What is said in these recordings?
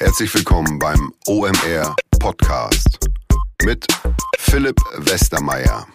Herzlich willkommen beim OMR Podcast mit Philipp Westermeier.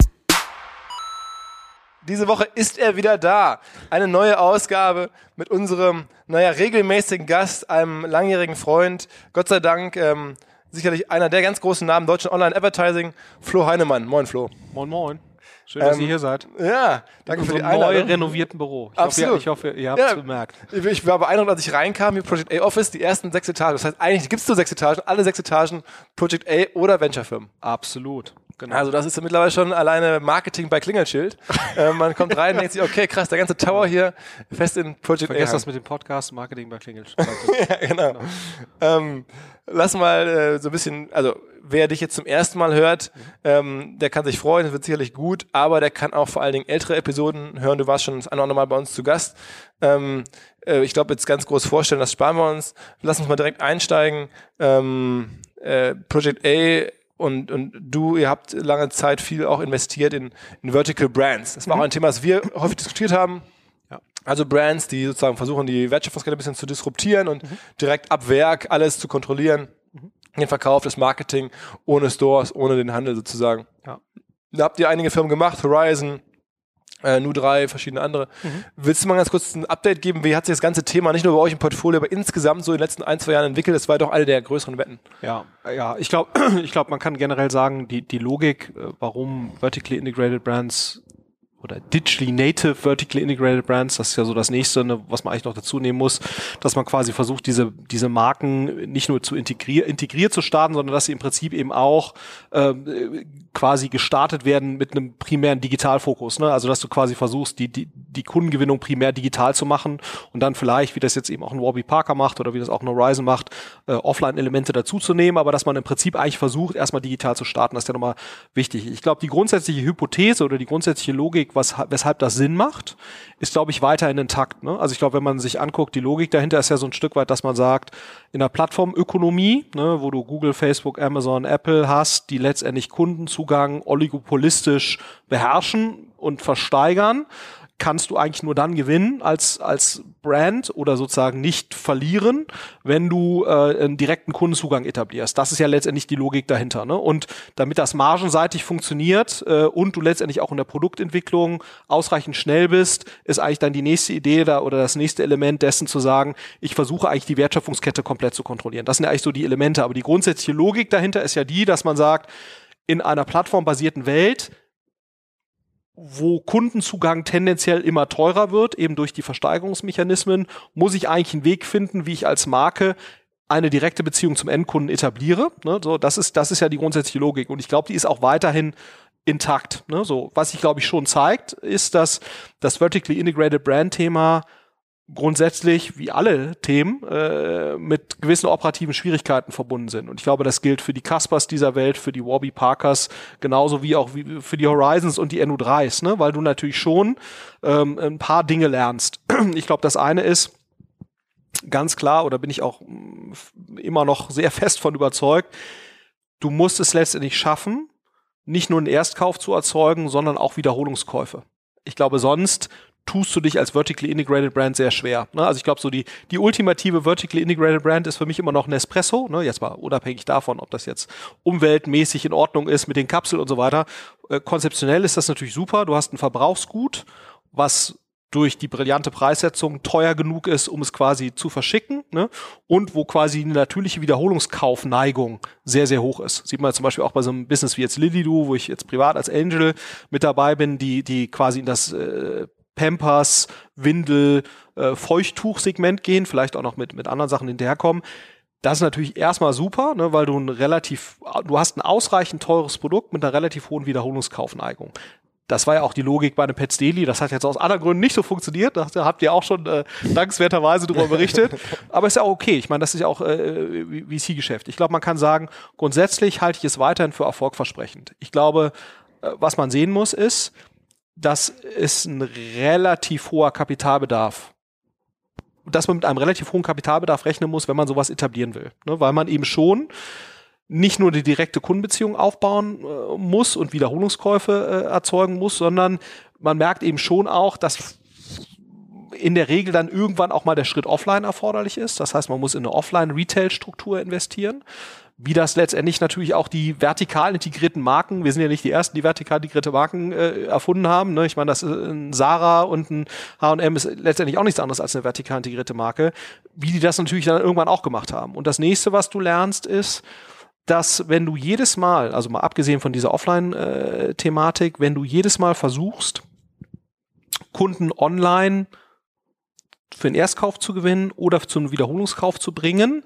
Diese Woche ist er wieder da. Eine neue Ausgabe mit unserem, naja, regelmäßigen Gast, einem langjährigen Freund. Gott sei Dank ähm, sicherlich einer der ganz großen Namen deutschen Online-Advertising, Flo Heinemann. Moin, Flo. Moin, moin. Schön, dass Ähm, ihr hier seid. Ja, danke für die unserem neu Einladung. renovierten Büro. Ich Absolut. Hoffe, ihr, ich hoffe, ihr habt es Ja. bemerkt. Ich ich war beeindruckt, als ich reinkam, hier Project A Office, die ersten sechs Etagen. Das heißt, eigentlich gibt es nur sechs Etagen, alle sechs Etagen Project A oder Venture-Firmen. Absolut. Genau. Also das ist ja mittlerweile schon alleine Marketing bei Klingelschild. äh, man kommt rein und denkt sich, okay, krass, der ganze Tower hier fest in Project A. Vergesst das mit dem Podcast Marketing bei Klingel. ja, genau. Ähm, lass mal äh, so ein bisschen, also wer dich jetzt zum ersten Mal hört, ähm, der kann sich freuen, das wird sicherlich gut, aber der kann auch vor allen Dingen ältere Episoden hören. Du warst schon das eine oder andere Mal bei uns zu Gast. Ähm, äh, ich glaube, jetzt ganz groß vorstellen, das sparen wir uns. Lass uns mal direkt einsteigen. Ähm, äh, Project A und, und du, ihr habt lange Zeit viel auch investiert in, in Vertical Brands. Das war auch ein Thema, das wir häufig diskutiert haben. Ja. Also Brands, die sozusagen versuchen, die Wertschöpfungskette ein bisschen zu disruptieren und direkt ab Werk alles zu kontrollieren. Den Verkauf, das Marketing, ohne Stores, ohne den Handel sozusagen. Ja. Da habt ihr einige Firmen gemacht, Horizon, äh, Nu3, verschiedene andere. Willst du mal ganz kurz ein Update geben? Wie hat sich das ganze Thema nicht nur bei euch im Portfolio, aber insgesamt so in den letzten ein, zwei Jahren entwickelt? Das war doch eine der größeren Wetten. Ja, ja, ich glaube, ich glaube, man kann generell sagen, die, die Logik, äh, warum Vertically Integrated Brands oder Digitally Native Vertically Integrated Brands, das ist ja so das nächste, ne, was man eigentlich noch dazu nehmen muss, dass man quasi versucht, diese, diese Marken nicht nur zu integrieren, integriert zu starten, sondern dass sie im Prinzip eben auch äh, quasi gestartet werden mit einem primären Digitalfokus. Ne? Also dass du quasi versuchst, die, die, die Kundengewinnung primär digital zu machen und dann vielleicht, wie das jetzt eben auch ein Warby Parker macht oder wie das auch ein Horizon macht, äh, Offline-Elemente dazuzunehmen, aber dass man im Prinzip eigentlich versucht, erstmal digital zu starten. Das ist ja nochmal wichtig. Ich glaube, die grundsätzliche Hypothese oder die grundsätzliche Logik, was, weshalb das Sinn macht, ist, glaube ich, weiterhin intakt. Ne? Also ich glaube, wenn man sich anguckt, die Logik dahinter ist ja so ein Stück weit, dass man sagt, in der Plattformökonomie, ne, wo du Google, Facebook, Amazon, Apple hast, die letztendlich Kundenzugang oligopolistisch beherrschen und versteigern, kannst du eigentlich nur dann gewinnen als, als Brand oder sozusagen nicht verlieren, wenn du äh, einen direkten Kundenzugang etablierst. Das ist ja letztendlich die Logik dahinter. Ne? Und damit das margenseitig funktioniert äh, und du letztendlich auch in der Produktentwicklung ausreichend schnell bist, ist eigentlich dann die nächste Idee da oder das nächste Element dessen zu sagen, ich versuche eigentlich die Wertschöpfungskette komplett zu kontrollieren. Das sind ja eigentlich so die Elemente. Aber die grundsätzliche Logik dahinter ist ja die, dass man sagt, in einer plattformbasierten Welt wo Kundenzugang tendenziell immer teurer wird, eben durch die Versteigerungsmechanismen, muss ich eigentlich einen Weg finden, wie ich als Marke eine direkte Beziehung zum Endkunden etabliere. Ne, so, das ist, das ist ja die grundsätzliche Logik. Und ich glaube, die ist auch weiterhin intakt. Ne, so, was sich, glaube ich, schon zeigt, ist, dass das Vertically Integrated Brand Thema grundsätzlich, wie alle Themen, äh, mit gewissen operativen Schwierigkeiten verbunden sind. Und ich glaube, das gilt für die Caspers dieser Welt, für die Warby Parkers, genauso wie auch wie für die Horizons und die NU3s, ne? weil du natürlich schon ähm, ein paar Dinge lernst. Ich glaube, das eine ist, ganz klar, oder bin ich auch mm, immer noch sehr fest von überzeugt, du musst es letztendlich schaffen, nicht nur einen Erstkauf zu erzeugen, sondern auch Wiederholungskäufe. Ich glaube, sonst tust du dich als Vertically Integrated Brand sehr schwer. Ne? Also ich glaube, so die, die ultimative Vertically Integrated Brand ist für mich immer noch Nespresso. Ne? Jetzt mal unabhängig davon, ob das jetzt umweltmäßig in Ordnung ist mit den Kapseln und so weiter. Äh, konzeptionell ist das natürlich super. Du hast ein Verbrauchsgut, was durch die brillante Preissetzung teuer genug ist, um es quasi zu verschicken, ne? und wo quasi eine natürliche Wiederholungskaufneigung sehr, sehr hoch ist. Sieht man zum Beispiel auch bei so einem Business wie jetzt Lilido, wo ich jetzt privat als Angel mit dabei bin, die, die quasi in das äh, Pampers, Windel, äh, Feuchttuch-Segment gehen, vielleicht auch noch mit, mit anderen Sachen hinterherkommen. Das ist natürlich erstmal super, ne, weil du ein relativ, du hast ein ausreichend teures Produkt mit einer relativ hohen Wiederholungskaufneigung. Das war ja auch die Logik bei einem Pets Daily. Das hat jetzt aus anderen Gründen nicht so funktioniert. Da habt ihr auch schon äh, dankenswerterweise darüber berichtet. Aber ist ja auch okay. Ich meine, das ist ja auch äh, VC-Geschäft. Ich glaube, man kann sagen, grundsätzlich halte ich es weiterhin für erfolgversprechend. Ich glaube, äh, was man sehen muss, ist, dass es ein relativ hoher Kapitalbedarf dass man mit einem relativ hohen Kapitalbedarf rechnen muss, wenn man sowas etablieren will. Ne? Weil man eben schon nicht nur die direkte Kundenbeziehung aufbauen äh, muss und Wiederholungskäufe äh, erzeugen muss, sondern man merkt eben schon auch, dass in der Regel dann irgendwann auch mal der Schritt offline erforderlich ist. Das heißt, man muss in eine Offline-Retail-Struktur investieren wie das letztendlich natürlich auch die vertikal integrierten Marken, wir sind ja nicht die ersten, die vertikal integrierte Marken äh, erfunden haben. Ne? Ich meine, das ist ein Sarah und ein H&M ist letztendlich auch nichts anderes als eine vertikal integrierte Marke, wie die das natürlich dann irgendwann auch gemacht haben. Und das nächste, was du lernst, ist, dass wenn du jedes Mal, also mal abgesehen von dieser Offline-Thematik, wenn du jedes Mal versuchst, Kunden online für einen Erstkauf zu gewinnen oder zu einem Wiederholungskauf zu bringen,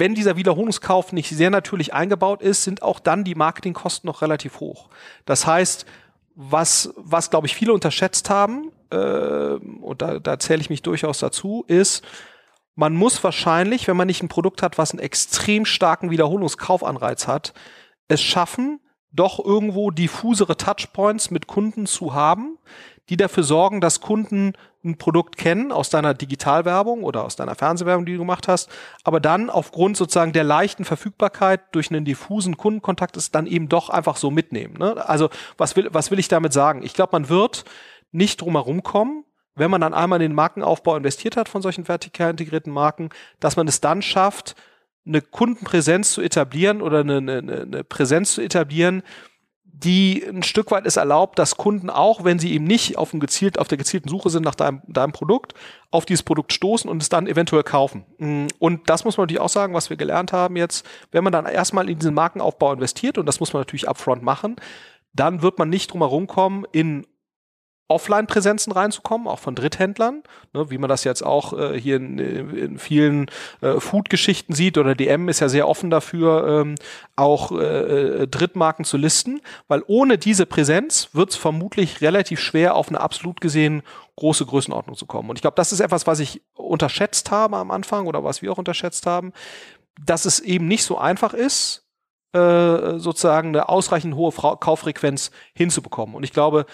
wenn dieser Wiederholungskauf nicht sehr natürlich eingebaut ist, sind auch dann die Marketingkosten noch relativ hoch. Das heißt, was, was glaube ich viele unterschätzt haben, äh, und da, da zähle ich mich durchaus dazu, ist, man muss wahrscheinlich, wenn man nicht ein Produkt hat, was einen extrem starken Wiederholungskaufanreiz hat, es schaffen, doch irgendwo diffusere Touchpoints mit Kunden zu haben, die dafür sorgen, dass Kunden ein Produkt kennen aus deiner Digitalwerbung oder aus deiner Fernsehwerbung, die du gemacht hast, aber dann aufgrund sozusagen der leichten Verfügbarkeit durch einen diffusen Kundenkontakt es dann eben doch einfach so mitnehmen. Ne? Also was will, was will ich damit sagen? Ich glaube, man wird nicht drumherum kommen, wenn man dann einmal in den Markenaufbau investiert hat von solchen vertikal integrierten Marken, dass man es dann schafft, eine Kundenpräsenz zu etablieren oder eine, eine, eine Präsenz zu etablieren, die ein Stück weit es erlaubt, dass Kunden auch, wenn sie eben nicht auf, dem gezielt, auf der gezielten Suche sind nach deinem, deinem Produkt, auf dieses Produkt stoßen und es dann eventuell kaufen. Mm, und das muss man natürlich auch sagen, was wir gelernt haben jetzt, wenn man dann erstmal in diesen Markenaufbau investiert, und das muss man natürlich upfront machen, dann wird man nicht drum herum kommen, in Offline-Präsenzen reinzukommen, auch von Dritthändlern, ne, wie man das jetzt auch äh, hier in, in vielen äh, Food-Geschichten sieht oder DM ist ja sehr offen dafür, ähm, auch äh, Drittmarken zu listen, weil ohne diese Präsenz wird es vermutlich relativ schwer, auf eine absolut gesehen große Größenordnung zu kommen. Und ich glaube, das ist etwas, was ich unterschätzt habe am Anfang oder was wir auch unterschätzt haben, dass es eben nicht so einfach ist, äh, sozusagen eine ausreichend hohe Kauffrequenz hinzubekommen. Und ich glaube,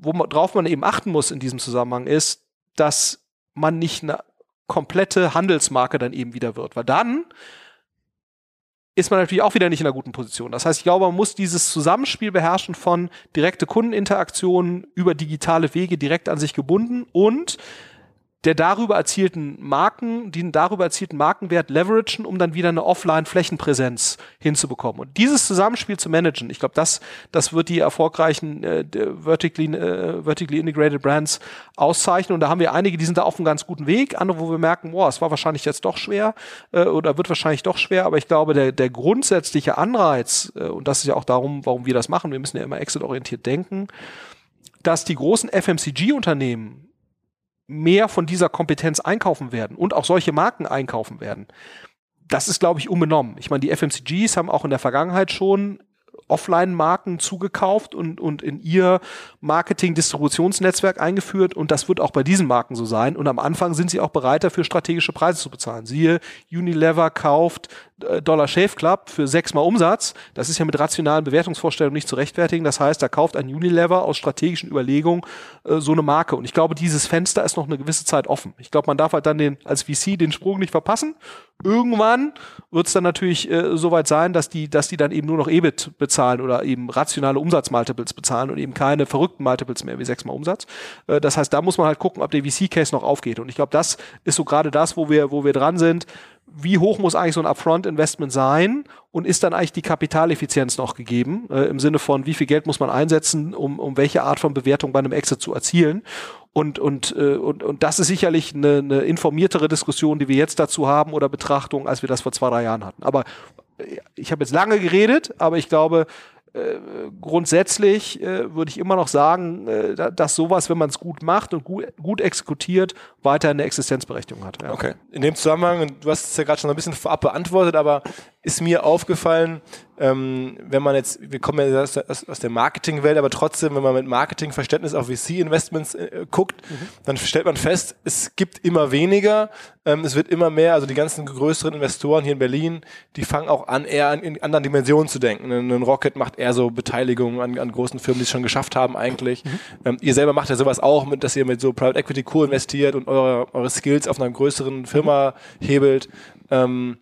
worauf man eben achten muss in diesem Zusammenhang ist, dass man nicht eine komplette Handelsmarke dann eben wieder wird, weil dann ist man natürlich auch wieder nicht in einer guten Position. Das heißt, ich glaube, man muss dieses Zusammenspiel beherrschen von direkte Kundeninteraktionen über digitale Wege direkt an sich gebunden und der darüber erzielten Marken, den darüber erzielten Markenwert leveragen, um dann wieder eine Offline-Flächenpräsenz hinzubekommen. Und dieses Zusammenspiel zu managen, ich glaube, das, das wird die erfolgreichen äh, vertically, äh, vertically integrated Brands auszeichnen. Und da haben wir einige, die sind da auf einem ganz guten Weg, andere, wo wir merken, boah, es war wahrscheinlich jetzt doch schwer äh, oder wird wahrscheinlich doch schwer. Aber ich glaube, der, der grundsätzliche Anreiz, äh, und das ist ja auch darum, warum wir das machen, wir müssen ja immer exit-orientiert denken, dass die großen FMCG-Unternehmen mehr von dieser Kompetenz einkaufen werden und auch solche Marken einkaufen werden. Das ist, glaube ich, unbenommen. Ich meine, die FMCGs haben auch in der Vergangenheit schon Offline-Marken zugekauft und, und in ihr Marketing-Distributionsnetzwerk eingeführt und das wird auch bei diesen Marken so sein. Und am Anfang sind sie auch bereit dafür, strategische Preise zu bezahlen. Siehe, Unilever kauft Dollar Shave Club für sechsmal Umsatz. Das ist ja mit rationalen Bewertungsvorstellungen nicht zu rechtfertigen. Das heißt, da kauft ein Unilever aus strategischen Überlegungen äh, so eine Marke. Und ich glaube, dieses Fenster ist noch eine gewisse Zeit offen. Ich glaube, man darf halt dann den, als VC den Sprung nicht verpassen. Irgendwann wird es dann natürlich äh, soweit sein, dass die, dass die dann eben nur noch EBIT bezahlen oder eben rationale Umsatzmultiples bezahlen und eben keine verrückten Multiples mehr wie sechsmal Umsatz. Äh, das heißt, da muss man halt gucken, ob der VC-Case noch aufgeht. Und ich glaube, das ist so gerade das, wo wir, wo wir dran sind wie hoch muss eigentlich so ein Upfront-Investment sein und ist dann eigentlich die Kapitaleffizienz noch gegeben, äh, im Sinne von, wie viel Geld muss man einsetzen, um, um welche Art von Bewertung bei einem Exit zu erzielen. Und, und, äh, und, und das ist sicherlich eine, eine informiertere Diskussion, die wir jetzt dazu haben oder Betrachtung, als wir das vor zwei, drei Jahren hatten. Aber äh, ich habe jetzt lange geredet, aber ich glaube, grundsätzlich äh, würde ich immer noch sagen, äh, dass sowas, wenn man es gut macht und gut, gut exekutiert, weiter eine Existenzberechtigung hat. Ja. Okay. In dem Zusammenhang, du hast es ja gerade schon ein bisschen vorab beantwortet, aber ist mir aufgefallen, ähm, wenn man jetzt, wir kommen ja aus, aus der Marketingwelt, aber trotzdem, wenn man mit Marketingverständnis auf VC-Investments äh, guckt, mhm. dann stellt man fest, es gibt immer weniger, ähm, es wird immer mehr, also die ganzen größeren Investoren hier in Berlin, die fangen auch an, eher an, in anderen Dimensionen zu denken. Ein Rocket macht eher so Beteiligungen an, an großen Firmen, die es schon geschafft haben eigentlich. Mhm. Ähm, ihr selber macht ja sowas auch, mit, dass ihr mit so Private Equity co-investiert und eure, eure Skills auf einer größeren Firma hebelt. Ähm,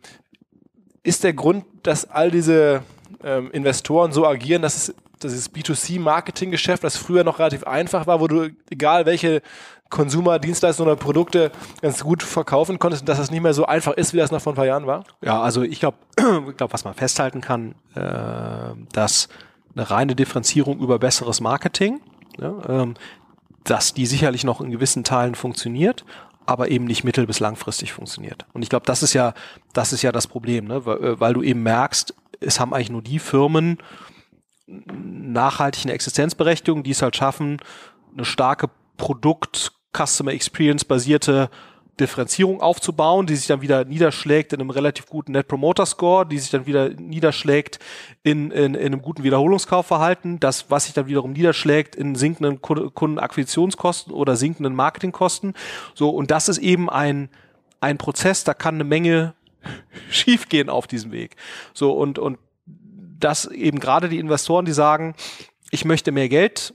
ist der Grund, dass all diese ähm, Investoren so agieren, dass es dieses B2C-Marketing-Geschäft, das früher noch relativ einfach war, wo du, egal welche Konsumer, Dienstleistungen oder Produkte ganz gut verkaufen konntest dass das nicht mehr so einfach ist, wie das noch vor ein paar Jahren war? Ja, also ich glaube, glaub, was man festhalten kann, äh, dass eine reine Differenzierung über besseres Marketing, ja, ähm, dass die sicherlich noch in gewissen Teilen funktioniert, aber eben nicht mittel- bis langfristig funktioniert. Und ich glaube, das ist ja, das ist ja das Problem, ne? weil, äh, weil du eben merkst, es haben eigentlich nur die Firmen nachhaltig eine Existenzberechtigung, die es halt schaffen, eine starke Produkt- Customer Experience basierte Differenzierung aufzubauen, die sich dann wieder niederschlägt in einem relativ guten Net Promoter Score, die sich dann wieder niederschlägt in, in, in einem guten Wiederholungskaufverhalten, das, was sich dann wiederum niederschlägt in sinkenden Kundenakquisitionskosten oder sinkenden Marketingkosten. So, und das ist eben ein, ein Prozess, da kann eine Menge schiefgehen auf diesem Weg. So, und, und das eben gerade die Investoren, die sagen, ich möchte mehr Geld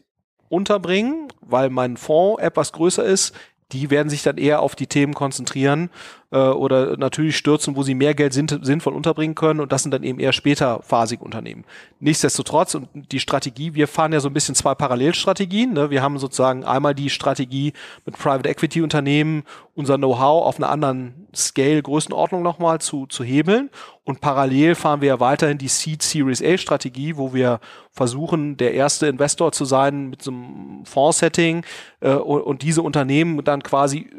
unterbringen, weil mein Fonds etwas größer ist, die werden sich dann eher auf die Themen konzentrieren äh, oder natürlich stürzen, wo sie mehr Geld sinnvoll unterbringen können und das sind dann eben eher später phasige Unternehmen. Nichtsdestotrotz und die Strategie, wir fahren ja so ein bisschen zwei Parallelstrategien. Ne? Wir haben sozusagen einmal die Strategie mit Private Equity Unternehmen unser Know-how auf einer anderen Scale, Größenordnung nochmal zu, zu hebeln und parallel fahren wir ja weiterhin die Seed Series A Strategie, wo wir versuchen, der erste Investor zu sein mit so einem Fonds-Setting äh, und, und diese Unternehmen dann quasi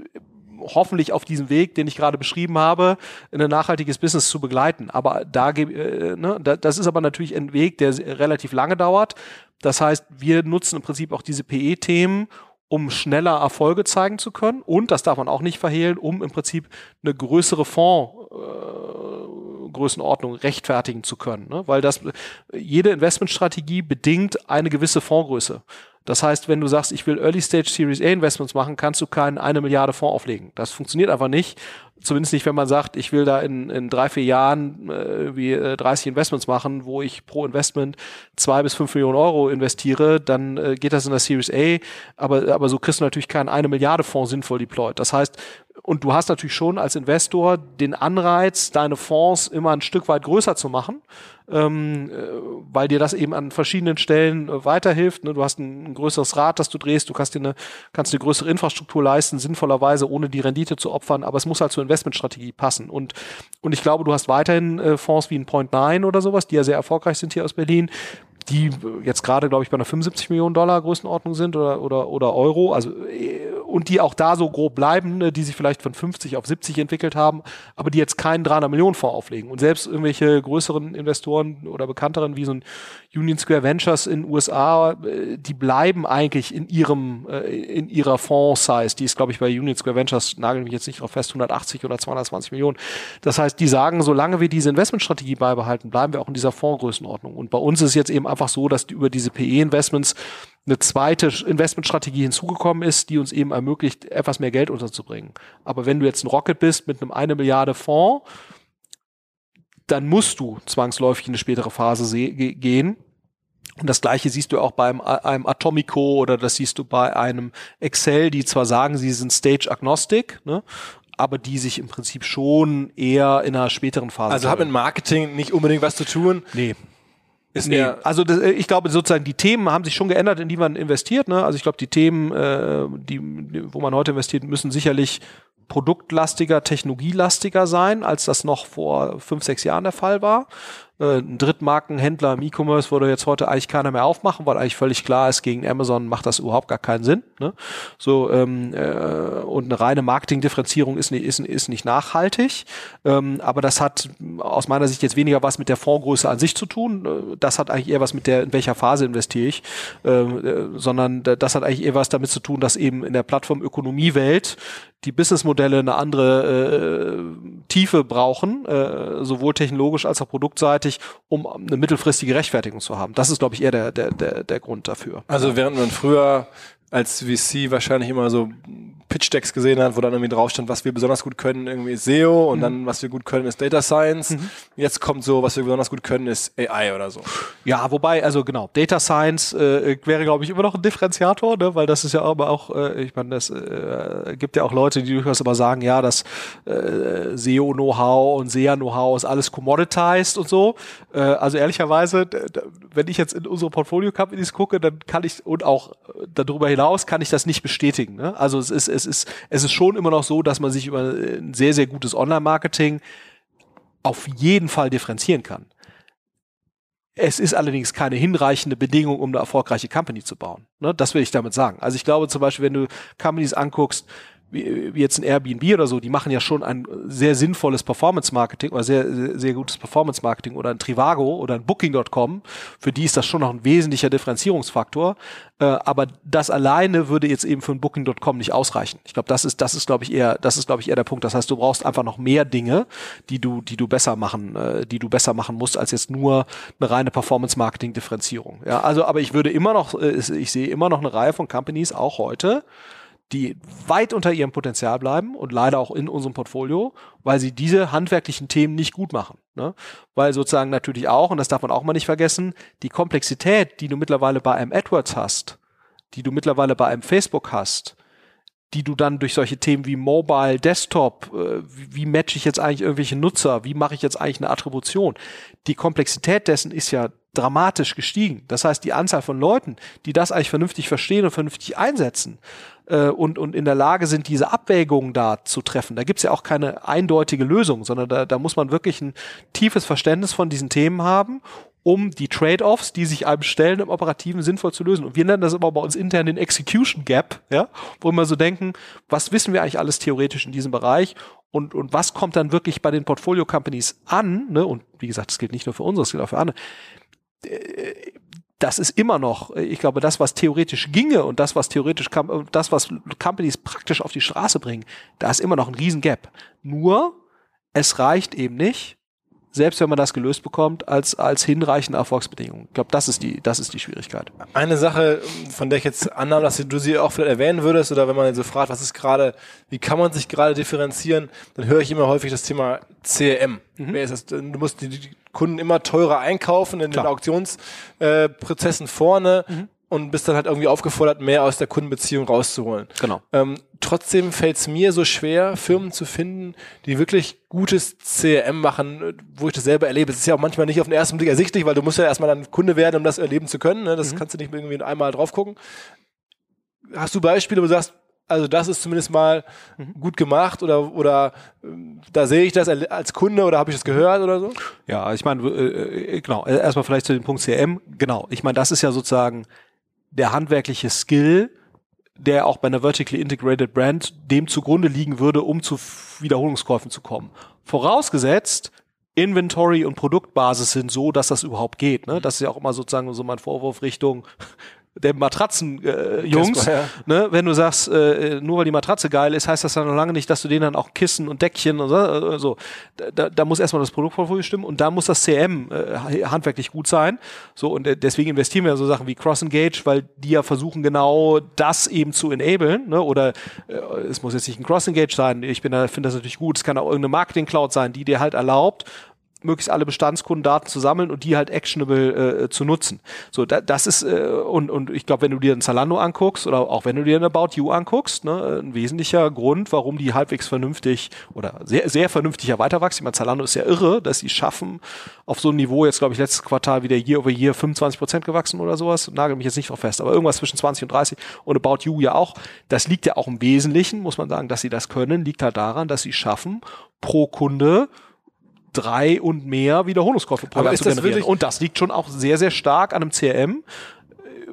hoffentlich auf diesem Weg, den ich gerade beschrieben habe, in ein nachhaltiges Business zu begleiten. Aber da, äh, ne, das ist aber natürlich ein Weg, der relativ lange dauert. Das heißt, wir nutzen im Prinzip auch diese PE-Themen, um schneller Erfolge zeigen zu können und, das darf man auch nicht verhehlen, um im Prinzip eine größere Fondsgrößenordnung äh, rechtfertigen zu können. Ne? Weil das jede Investmentstrategie bedingt eine gewisse Fondsgröße. Das heißt, wenn du sagst, ich will Early Stage Series A Investments machen, kannst du keinen eine Milliarde Fonds auflegen. Das funktioniert einfach nicht. Zumindest nicht, wenn man sagt, ich will da in, in drei, vier Jahren äh, wie äh, 30 Investments machen, wo ich pro Investment zwei bis fünf Millionen Euro investiere, dann äh, geht das in der Series A. Aber, aber so kriegst du natürlich keinen eine Milliarde Fonds sinnvoll deployed. Das heißt, und du hast natürlich schon als Investor den Anreiz, deine Fonds immer ein Stück weit größer zu machen ähm, äh, weil dir das eben an verschiedenen Stellen äh, weiterhilft. Ne? Du hast ein, ein, größeres Rad, das du drehst, du kannst dir eine, kannst eine größere Infrastruktur leisten, sinnvollerweise, ohne die Rendite zu opfern, aber es muss halt zur Investmentstrategie passen. Und, und ich glaube, du hast weiterhin äh, Fonds wie ein Point Nine oder sowas, die ja sehr erfolgreich sind hier aus Berlin, die jetzt gerade, glaube ich, bei einer 75 Millionen Dollar Größenordnung sind oder, oder, oder Euro, also äh, und die auch da so grob bleiben, ne, die sich vielleicht von 50 auf 70 entwickelt haben, aber die jetzt keinen 300 Millionen Fonds auflegen. Und selbst irgendwelche größeren Investoren oder bekannteren wie so ein Union Square Ventures in USA, äh, die bleiben eigentlich in ihrem, äh, in ihrer Fonds-Size. Die ist, glaube ich, bei Union Square Ventures, nagel mich jetzt nicht drauf fest, 180 oder 220 Millionen. Das heißt, die sagen, solange wir diese Investmentstrategie beibehalten, bleiben wir auch in dieser Fondsgrößenordnung. Und bei uns ist jetzt eben einfach so, dass über diese PE-Investments eine zweite Investmentstrategie hinzugekommen ist, die uns eben ermöglicht, etwas mehr Geld unterzubringen. Aber wenn du jetzt ein Rocket bist mit einem eine Milliarde Fonds, dann musst du zwangsläufig in eine spätere Phase gehen. Und das gleiche siehst du auch beim einem Atomico oder das siehst du bei einem Excel, die zwar sagen, sie sind stage agnostic, ne, aber die sich im Prinzip schon eher in einer späteren Phase. Also hat mit Marketing nicht unbedingt was zu tun. Nee. Ist nee, also das, ich glaube sozusagen die Themen haben sich schon geändert, in die man investiert. Ne? Also ich glaube die Themen, äh, die, wo man heute investiert, müssen sicherlich produktlastiger, technologielastiger sein, als das noch vor fünf, sechs Jahren der Fall war äh, ein Drittmarkenhändler im E-Commerce würde jetzt heute eigentlich keiner mehr aufmachen, weil eigentlich völlig klar ist, gegen Amazon macht das überhaupt gar keinen Sinn. Ne? So ähm, äh, und eine reine Marketingdifferenzierung ist nicht, ist, ist nicht nachhaltig, ähm, aber das hat aus meiner Sicht jetzt weniger was mit der Fondsgröße an sich zu tun. Äh, das hat eigentlich eher was mit der, in welcher Phase investiere ich, ähm, äh, sondern das hat eigentlich eher was damit zu tun, dass eben in der Plattformökonomiewelt die Businessmodelle eine andere äh, Tiefe brauchen, äh, sowohl technologisch als auch produktseitig, um eine mittelfristige Rechtfertigung zu haben. Das ist, glaube ich, eher der, der, der, der Grund dafür. Also während man früher als VC wahrscheinlich immer so Pitch-Decks gesehen hat, wo dann irgendwie drauf stand, was wir besonders gut können, irgendwie ist SEO und mhm. dann, was wir gut können, ist Data Science. Mhm. Jetzt kommt so, was wir besonders gut können, ist AI oder so. Ja, wobei, also genau, Data Science äh, wäre, glaube ich, immer noch ein Differenziator, ne? weil das ist ja aber auch, äh, ich meine, das äh, gibt ja auch Leute, die durchaus immer sagen, ja, das äh, SEO-Know-how und SEA-Know-how ist alles commoditized und so. Äh, also ehrlicherweise, wenn ich jetzt in unsere Portfolio-Companies gucke, dann kann ich, und auch darüber hinaus kann ich das nicht bestätigen. Ne? Also es ist, es ist, es ist schon immer noch so, dass man sich über ein sehr, sehr gutes Online-Marketing auf jeden Fall differenzieren kann. Es ist allerdings keine hinreichende Bedingung, um eine erfolgreiche Company zu bauen. Ne? Das will ich damit sagen. Also ich glaube zum Beispiel, wenn du Companies anguckst, wie, wie jetzt ein Airbnb oder so, die machen ja schon ein sehr sinnvolles Performance-Marketing oder sehr, sehr, sehr gutes Performance-Marketing oder ein Trivago oder ein Booking.com, für die ist das schon noch ein wesentlicher Differenzierungsfaktor. Äh, aber das alleine würde jetzt eben für ein Booking.com nicht ausreichen. Ich glaube, das ist, das ist, glaube ich, eher, das ist, glaube ich, eher der Punkt. Das heißt, du brauchst einfach noch mehr Dinge, die du, die du besser machen, äh, die du besser machen musst, als jetzt nur eine reine Performance-Marketing-Differenzierung. Ja, also, aber ich würde immer noch, äh, ich sehe immer noch eine Reihe von Companies, auch heute, die weit unter ihrem Potenzial bleiben und leider auch in unserem Portfolio, weil sie diese handwerklichen Themen nicht gut machen. Ne? Weil sozusagen natürlich auch, und das darf man auch mal nicht vergessen, die Komplexität, die du mittlerweile bei einem AdWords hast, die du mittlerweile bei einem Facebook hast, die du dann durch solche Themen wie Mobile, Desktop, äh, wie, matche ich jetzt eigentlich irgendwelche Nutzer, wie mache ich jetzt eigentlich eine Attribution, die Komplexität dessen ist ja dramatisch gestiegen. Das heißt, die Anzahl von Leuten, die das eigentlich vernünftig verstehen und vernünftig einsetzen, äh, und, und in der Lage sind, diese Abwägungen da zu treffen. Da gibt's ja auch keine eindeutige Lösung, sondern da, da muss man wirklich ein tiefes Verständnis von diesen Themen haben um die Trade-offs, die sich einem stellen, im Operativen sinnvoll zu lösen. Und wir nennen das immer bei uns intern den Execution Gap, ja, wo wir so denken, was wissen wir eigentlich alles theoretisch in diesem Bereich und, und was kommt dann wirklich bei den Portfolio Companies an, ne? Und wie gesagt, das gilt nicht nur für uns, das gilt auch für andere das ist immer noch, ich glaube, das, was theoretisch ginge und das, was theoretisch, das, was Companies praktisch auf die Straße bringen, da ist immer noch ein Riesengap. Nur, es reicht eben nicht, selbst wenn man das gelöst bekommt, als, als hinreichende Erfolgsbedingung. Ich glaube, das ist die, das ist die Schwierigkeit. Eine Sache, von der ich jetzt annahm, dass du sie auch vielleicht erwähnen würdest, oder wenn man so fragt, was ist gerade, wie kann man sich gerade differenzieren, dann höre ich immer häufig das Thema CRM. Mhm. Du musst die, die, Kunden immer teurer einkaufen in Klar. den Auktionsprozessen äh, vorne. Mhm und bist dann halt irgendwie aufgefordert, mehr aus der Kundenbeziehung rauszuholen. Genau. Ähm, trotzdem fällt es mir so schwer, Firmen zu finden, die wirklich gutes CRM machen, wo ich das selber erlebe. Es ist ja auch manchmal nicht auf den ersten Blick ersichtlich, weil du musst ja erstmal dann Kunde werden, um das erleben zu können. Ne? Das mhm. kannst du nicht irgendwie einmal drauf gucken. Hast du Beispiele, wo du sagst, also das ist zumindest mal mhm. gut gemacht oder oder da sehe ich das als Kunde oder habe ich das gehört oder so? Ja, ich meine, äh, äh, genau, erstmal vielleicht zu dem Punkt CRM. Genau, ich meine, das ist ja sozusagen der handwerkliche Skill, der auch bei einer vertically integrated Brand dem zugrunde liegen würde, um zu Wiederholungskäufen zu kommen. Vorausgesetzt, Inventory und Produktbasis sind so, dass das überhaupt geht. Ne? Das ist ja auch immer sozusagen so mein Vorwurf Richtung der Matratzen-Jungs. Äh, ja. ne? Wenn du sagst, äh, nur weil die Matratze geil ist, heißt das dann noch lange nicht, dass du denen dann auch Kissen und Deckchen und so. Äh, so. Da, da muss erstmal das Produktportfolio stimmen und da muss das CM äh, handwerklich gut sein. So und äh, deswegen investieren wir in so Sachen wie Cross Engage, weil die ja versuchen genau das eben zu enablen. Ne? Oder äh, es muss jetzt nicht ein Cross Engage sein. Ich bin da finde das natürlich gut. Es kann auch irgendeine Marketing Cloud sein, die dir halt erlaubt, möglichst alle Bestandskundendaten zu sammeln und die halt actionable äh, zu nutzen. So, da, das ist, äh, und, und ich glaube, wenn du dir ein Zalando anguckst oder auch wenn du dir ein About You anguckst, ne, ein wesentlicher Grund, warum die halbwegs vernünftig oder sehr, sehr vernünftiger weiterwachsen. Ich meine, Zalando ist ja irre, dass sie schaffen, auf so einem Niveau, jetzt glaube ich, letztes Quartal wieder year over year 25 Prozent gewachsen oder sowas. Nagel mich jetzt nicht drauf fest, aber irgendwas zwischen 20 und 30 und About You ja auch. Das liegt ja auch im Wesentlichen, muss man sagen, dass sie das können, liegt halt daran, dass sie schaffen, pro Kunde drei und mehr Wiederholungskäufe pro Jahr zu generieren. Und das liegt schon auch sehr, sehr stark an einem CRM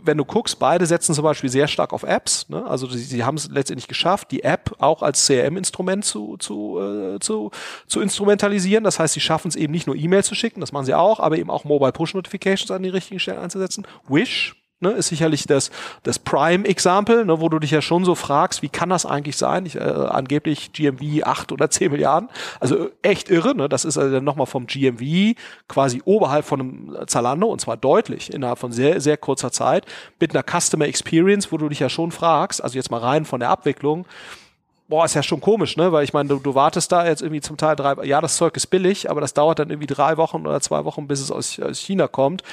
wenn du guckst, beide setzen zum Beispiel sehr stark auf Apps. Ne? Also sie, sie haben es letztendlich geschafft, die App auch als CRM-Instrument zu, zu, äh, zu, zu instrumentalisieren. Das heißt, sie schaffen es eben nicht nur E-Mails zu schicken, das machen sie auch, aber eben auch Mobile Push Notifications an die richtigen Stellen einzusetzen. Wish ne, ist sicherlich das, das Prime-Example, ne, wo du dich ja schon so fragst, wie kann das eigentlich sein? Ich, äh, angeblich GMV 8 oder 10 Milliarden. Also echt irre, ne? Das ist also dann nochmal vom GMV quasi oberhalb von einem Zalando und zwar deutlich innerhalb von sehr, sehr kurzer Zeit mit einer Customer Experience, wo du dich ja schon fragst, also jetzt mal rein von der Abwicklung, boah, ist ja schon komisch, ne? Weil ich meine, du, du wartest da jetzt irgendwie zum Teil drei, ja, das Zeug ist billig, aber das dauert dann irgendwie drei Wochen oder zwei Wochen, bis es aus, aus China kommt.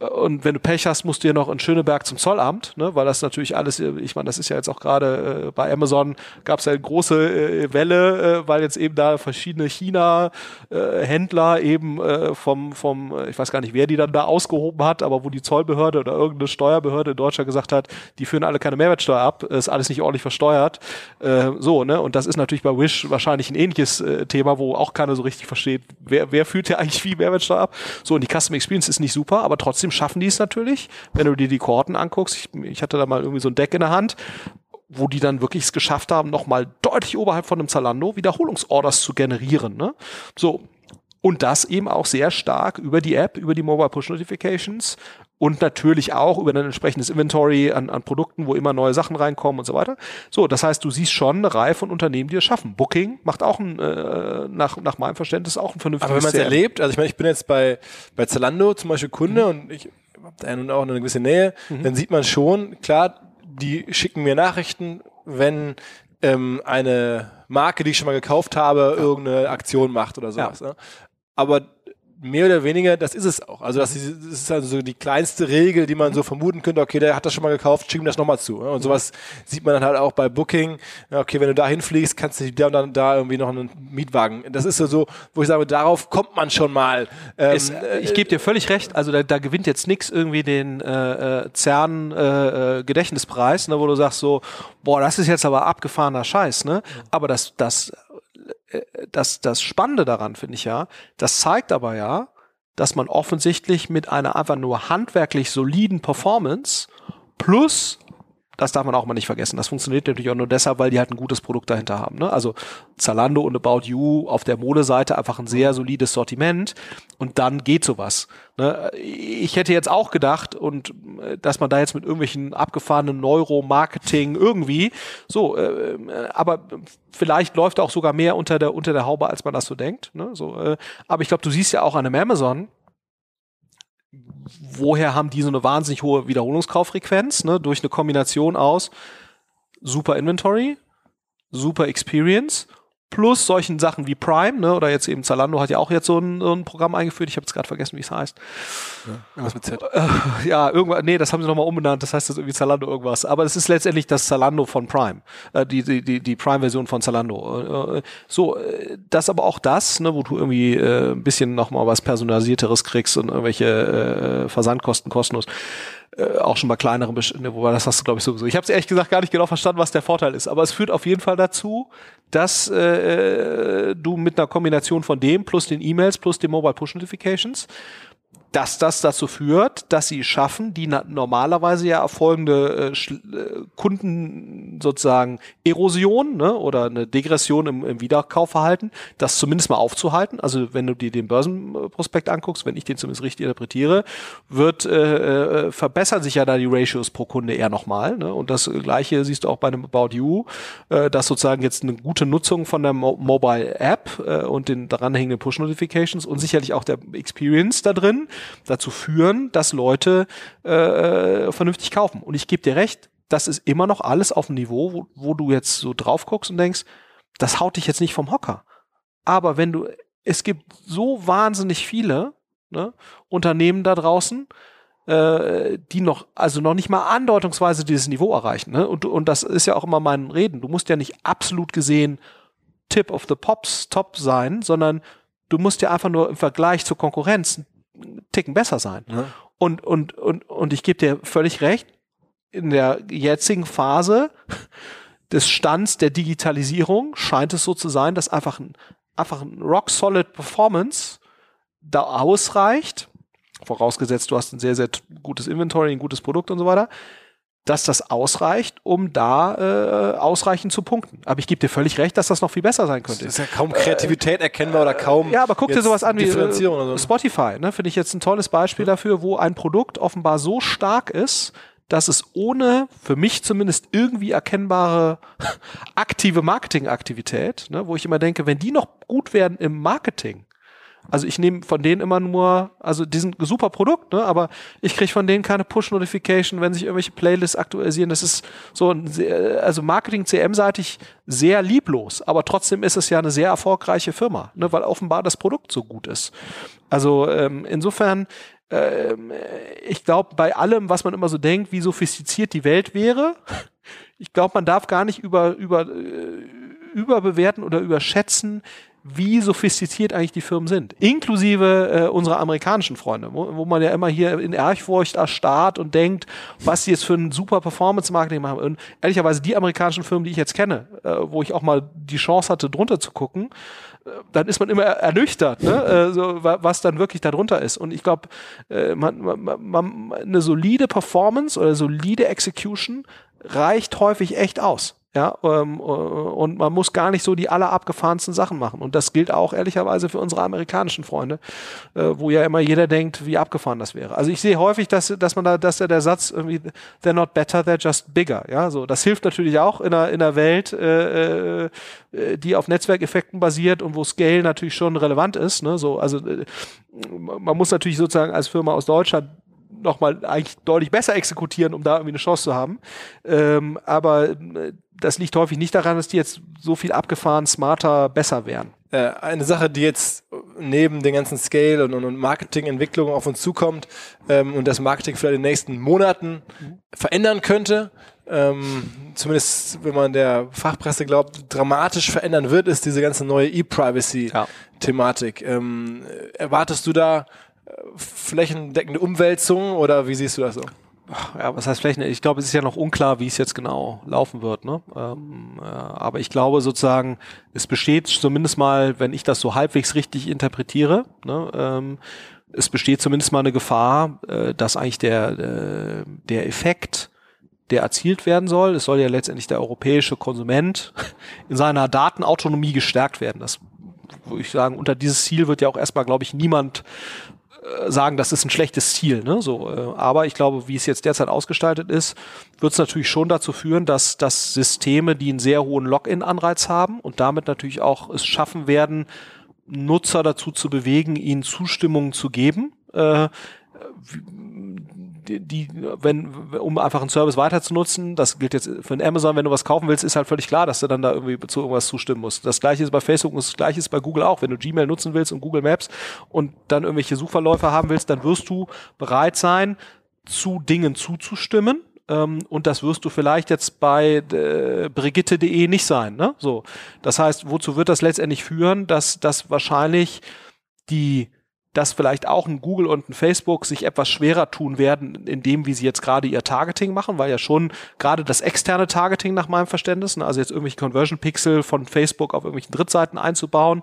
Und wenn du Pech hast, musst du ja noch in Schöneberg zum Zollamt, ne? Weil das natürlich alles, ich meine, das ist ja jetzt auch gerade äh, bei Amazon gab es ja eine große äh, Welle, äh, weil jetzt eben da verschiedene China-Händler äh, eben äh, vom, vom, ich weiß gar nicht, wer die dann da ausgehoben hat, aber wo die Zollbehörde oder irgendeine Steuerbehörde in Deutschland gesagt hat, die führen alle keine Mehrwertsteuer ab, ist alles nicht ordentlich versteuert. Äh, ne? Und das ist natürlich bei Wish wahrscheinlich ein ähnliches äh, Thema, wo auch keiner so richtig versteht, wer, wer führt ja eigentlich wie Mehrwertsteuer ab. So, und die Custom Experience ist nicht super, aber trotzdem schaffen die es natürlich. Wenn du dir die Kohorten anguckst, ich, ich hatte da mal irgendwie so ein Deck in der Hand, wo die dann wirklich es geschafft haben, nochmal deutlich oberhalb von einem Zalando Wiederholungsorders zu generieren. Ne? So, und das eben auch sehr stark über die App, über die Mobile Push Notifications und natürlich auch über ein entsprechendes Inventory an, an Produkten, wo immer neue Sachen reinkommen und so weiter. So, das heißt, du siehst schon eine Reihe von Unternehmen, die es schaffen. Booking macht auch ein, äh, nach, nach meinem Verständnis auch ein vernünftiges Aber wenn man es erlebt, also ich meine, ich bin jetzt bei, bei Zalando zum Beispiel Kunde mhm. und ich habe da nun auch eine gewisse Nähe, mhm. dann sieht man schon, klar, die schicken mir Nachrichten, wenn ähm, eine Marke, die ich schon mal gekauft habe, ja. irgendeine Aktion macht oder sowas. Ja. Ne? Aber mehr oder weniger, das ist es auch. Also das ist, das also so die kleinste Regel, die man so vermuten könnte, okay, der hat das schon mal gekauft, schick ihm das nochmal zu. Und sowas sieht man dann halt auch bei Booking. Okay, wenn du da hinfliegst, kannst du und dann da irgendwie noch einen Mietwagen. Das ist so, wo ich sage, darauf kommt man schon mal. Ähm, es, äh, ich gebe dir völlig recht, also da, da gewinnt jetzt nichts irgendwie den äh, äh CERN äh, äh, Gedächtnispreis, ne, wo du sagst so, boah, das ist jetzt aber abgefahrener Scheiß, ne? Aber das, das das, das Spannende daran finde ich ja, das zeigt aber ja, dass man offensichtlich mit einer einfach nur handwerklich soliden Performance plus das darf man auch mal nicht vergessen. Das funktioniert natürlich auch nur deshalb, weil die halt ein gutes Produkt dahinter haben. Ne? Also Zalando und About You auf der Modeseite einfach ein sehr solides Sortiment und dann geht sowas. Ne? Ich hätte jetzt auch gedacht und äh, dass man da jetzt mit irgendwelchen abgefahrenen Neuromarketing irgendwie so, äh, aber vielleicht läuft auch sogar mehr unter der unter der Haube, als man das so denkt. Ne? So, äh, aber ich glaube, du siehst ja auch an einem Amazon woher haben die so eine wahnsinnig hohe Wiederholungskauffrequenz, ne, durch eine Kombination aus super Inventory, super Experience plus solchen Sachen wie Prime, ne, oder jetzt eben Zalando hat ja auch jetzt so ein, so ein Programm eingeführt, ich habe jetzt gerade vergessen, wie es heißt. Ja, irgendwas mit Z. Äh, ja, irgendwas, nee, das haben sie nochmal umbenannt, das heißt jetzt irgendwie Zalando irgendwas. Aber es ist letztendlich das Zalando von Prime, äh, die, die, die, die Prime-Version von Zalando. Äh, so, äh, das aber auch das, ne, wo du irgendwie äh, ein bisschen nochmal was Personalisierteres kriegst und irgendwelche äh, Versandkosten kostenlos äh, auch schon bei kleineren, Besch ne, wobei das hast du glaube ich sowieso. Ich habe es ehrlich gesagt gar nicht genau verstanden, was der Vorteil ist, aber es führt auf jeden Fall dazu, dass äh, du mit einer Kombination von dem plus den E-Mails plus den Mobile Push Notifications dass das dazu führt, dass sie schaffen, die normalerweise ja erfolgende äh, äh, Kunden sozusagen Erosion ne, oder eine Degression im, im Wiederkaufverhalten, das zumindest mal aufzuhalten. Also wenn du dir den Börsenprospekt anguckst, wenn ich den zumindest richtig interpretiere, wird äh, äh, verbessern sich ja da die Ratios pro Kunde eher nochmal. Ne? Und das gleiche siehst du auch bei einem About You, äh, dass sozusagen jetzt eine gute Nutzung von der Mo Mobile App äh, und den daranhängenden Push Notifications und sicherlich auch der Experience da drin dazu führen, dass Leute äh, vernünftig kaufen. Und ich gebe dir recht, das ist immer noch alles auf dem Niveau, wo, wo du jetzt so drauf guckst und denkst, das haut dich jetzt nicht vom Hocker. Aber wenn du, es gibt so wahnsinnig viele ne, Unternehmen da draußen, äh, die noch, also noch nicht mal andeutungsweise dieses Niveau erreichen. Ne? Und, und das ist ja auch immer mein Reden. Du musst ja nicht absolut gesehen Tip of the Pops top sein, sondern du musst ja einfach nur im Vergleich zur Konkurrenz Ticken besser sein. Ja. Und, und, und, und ich gebe dir völlig recht, in der jetzigen Phase des Stands der Digitalisierung scheint es so zu sein, dass einfach ein, einfach ein rock-solid Performance da ausreicht, vorausgesetzt du hast ein sehr, sehr gutes Inventory, ein gutes Produkt und so weiter, dass das ausreicht, um da äh, ausreichend zu punkten. Aber ich gebe dir völlig recht, dass das noch viel besser sein könnte. Das ist ja kaum Kreativität äh, erkennbar oder kaum. Ja, aber guck dir sowas an wie äh, Spotify. Ne? Finde ich jetzt ein tolles Beispiel dafür, wo ein Produkt offenbar so stark ist, dass es ohne, für mich zumindest irgendwie erkennbare aktive Marketingaktivität, ne, wo ich immer denke, wenn die noch gut werden im Marketing, also ich nehme von denen immer nur, also die sind ein super Produkt, ne, aber ich kriege von denen keine Push-Notification, wenn sich irgendwelche Playlists aktualisieren. Das ist so ein sehr, also Marketing CM-seitig sehr lieblos, aber trotzdem ist es ja eine sehr erfolgreiche Firma, ne, weil offenbar das Produkt so gut ist. Also ähm, insofern, ähm, ich glaube, bei allem, was man immer so denkt, wie sophistiziert die Welt wäre, ich glaube, man darf gar nicht über, über, äh, überbewerten oder überschätzen, wie sophistiziert eigentlich die Firmen sind, inklusive äh, unserer amerikanischen Freunde, wo, wo man ja immer hier in Ehrfurcht erstarrt und denkt, was sie jetzt für ein super Performance-Marketing machen. Und ehrlicherweise die amerikanischen Firmen, die ich jetzt kenne, äh, wo ich auch mal die Chance hatte, drunter zu gucken, äh, dann ist man immer ernüchtert, ne? äh, so, was dann wirklich darunter ist. Und ich glaube, äh, man, man, man, eine solide Performance oder solide Execution reicht häufig echt aus. Ja, ähm, äh, und man muss gar nicht so die aller abgefahrensten Sachen machen. Und das gilt auch ehrlicherweise für unsere amerikanischen Freunde, äh, wo ja immer jeder denkt, wie abgefahren das wäre. Also ich sehe häufig, dass, dass man da, dass der, der Satz irgendwie, they're not better, they're just bigger. Ja, so. Das hilft natürlich auch in einer, in einer Welt, äh, äh, die auf Netzwerkeffekten basiert und wo Scale natürlich schon relevant ist. Ne? So, also äh, man muss natürlich sozusagen als Firma aus Deutschland nochmal eigentlich deutlich besser exekutieren, um da irgendwie eine Chance zu haben. Ähm, aber äh, das liegt häufig nicht daran, dass die jetzt so viel abgefahren, smarter, besser wären. Äh, eine Sache, die jetzt neben den ganzen Scale und, und Marketingentwicklungen auf uns zukommt ähm, und das Marketing vielleicht in den nächsten Monaten verändern könnte, ähm, zumindest wenn man der Fachpresse glaubt, dramatisch verändern wird, ist diese ganze neue E-Privacy-Thematik. Ja. Ähm, erwartest du da flächendeckende Umwälzung oder wie siehst du das so? ja, was heißt vielleicht, ich glaube, es ist ja noch unklar, wie es jetzt genau laufen wird. Ne? Ähm, äh, aber ich glaube sozusagen, es besteht zumindest mal, wenn ich das so halbwegs richtig interpretiere, ne, ähm, es besteht zumindest mal eine Gefahr, äh, dass eigentlich der, äh, der Effekt, der erzielt werden soll, es soll ja letztendlich der europäische Konsument in seiner Datenautonomie gestärkt werden. Das würde ich sagen, unter dieses Ziel wird ja auch erstmal, glaube ich, niemand sagen, das ist ein schlechtes Ziel. Ne? So, äh, aber ich glaube, wie es jetzt derzeit ausgestaltet ist, wird es natürlich schon dazu führen, dass, dass Systeme, die einen sehr hohen Login-Anreiz haben und damit natürlich auch es schaffen werden, Nutzer dazu zu bewegen, ihnen Zustimmung zu geben. Äh, die, wenn, um einfach einen Service weiter zu nutzen, das gilt jetzt für Amazon, wenn du was kaufen willst, ist halt völlig klar, dass du dann da irgendwie zu irgendwas zustimmen musst. Das gleiche ist bei Facebook und das gleiche ist bei Google auch. Wenn du Gmail nutzen willst und Google Maps und dann irgendwelche Suchverläufe haben willst, dann wirst du bereit sein, zu Dingen zuzustimmen. Ähm, und das wirst du vielleicht jetzt bei äh, Brigitte.de nicht sein. Ne? So, das heißt, wozu wird das letztendlich führen, dass das wahrscheinlich die dass vielleicht auch ein Google und ein Facebook sich etwas schwerer tun werden, in dem, wie sie jetzt gerade ihr Targeting machen, weil ja schon gerade das externe Targeting nach meinem Verständnis, ne, also jetzt irgendwelche Conversion Pixel von Facebook auf irgendwelchen Drittseiten einzubauen,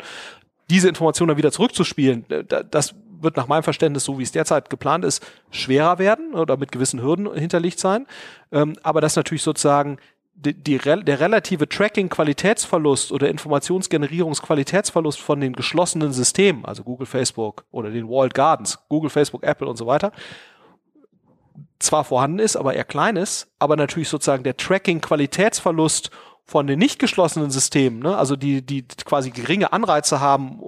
diese Informationen dann wieder zurückzuspielen, äh, das wird nach meinem Verständnis, so wie es derzeit geplant ist, schwerer werden oder mit gewissen Hürden hinterlegt sein. Ähm, aber das natürlich sozusagen die, die, der relative Tracking-Qualitätsverlust oder Informationsgenerierungsqualitätsverlust von den geschlossenen Systemen, also Google, Facebook oder den Walled Gardens, Google, Facebook, Apple und so weiter, zwar vorhanden ist, aber eher klein ist, aber natürlich sozusagen der Tracking-Qualitätsverlust von den nicht geschlossenen Systemen, ne, also die, die quasi geringe Anreize haben,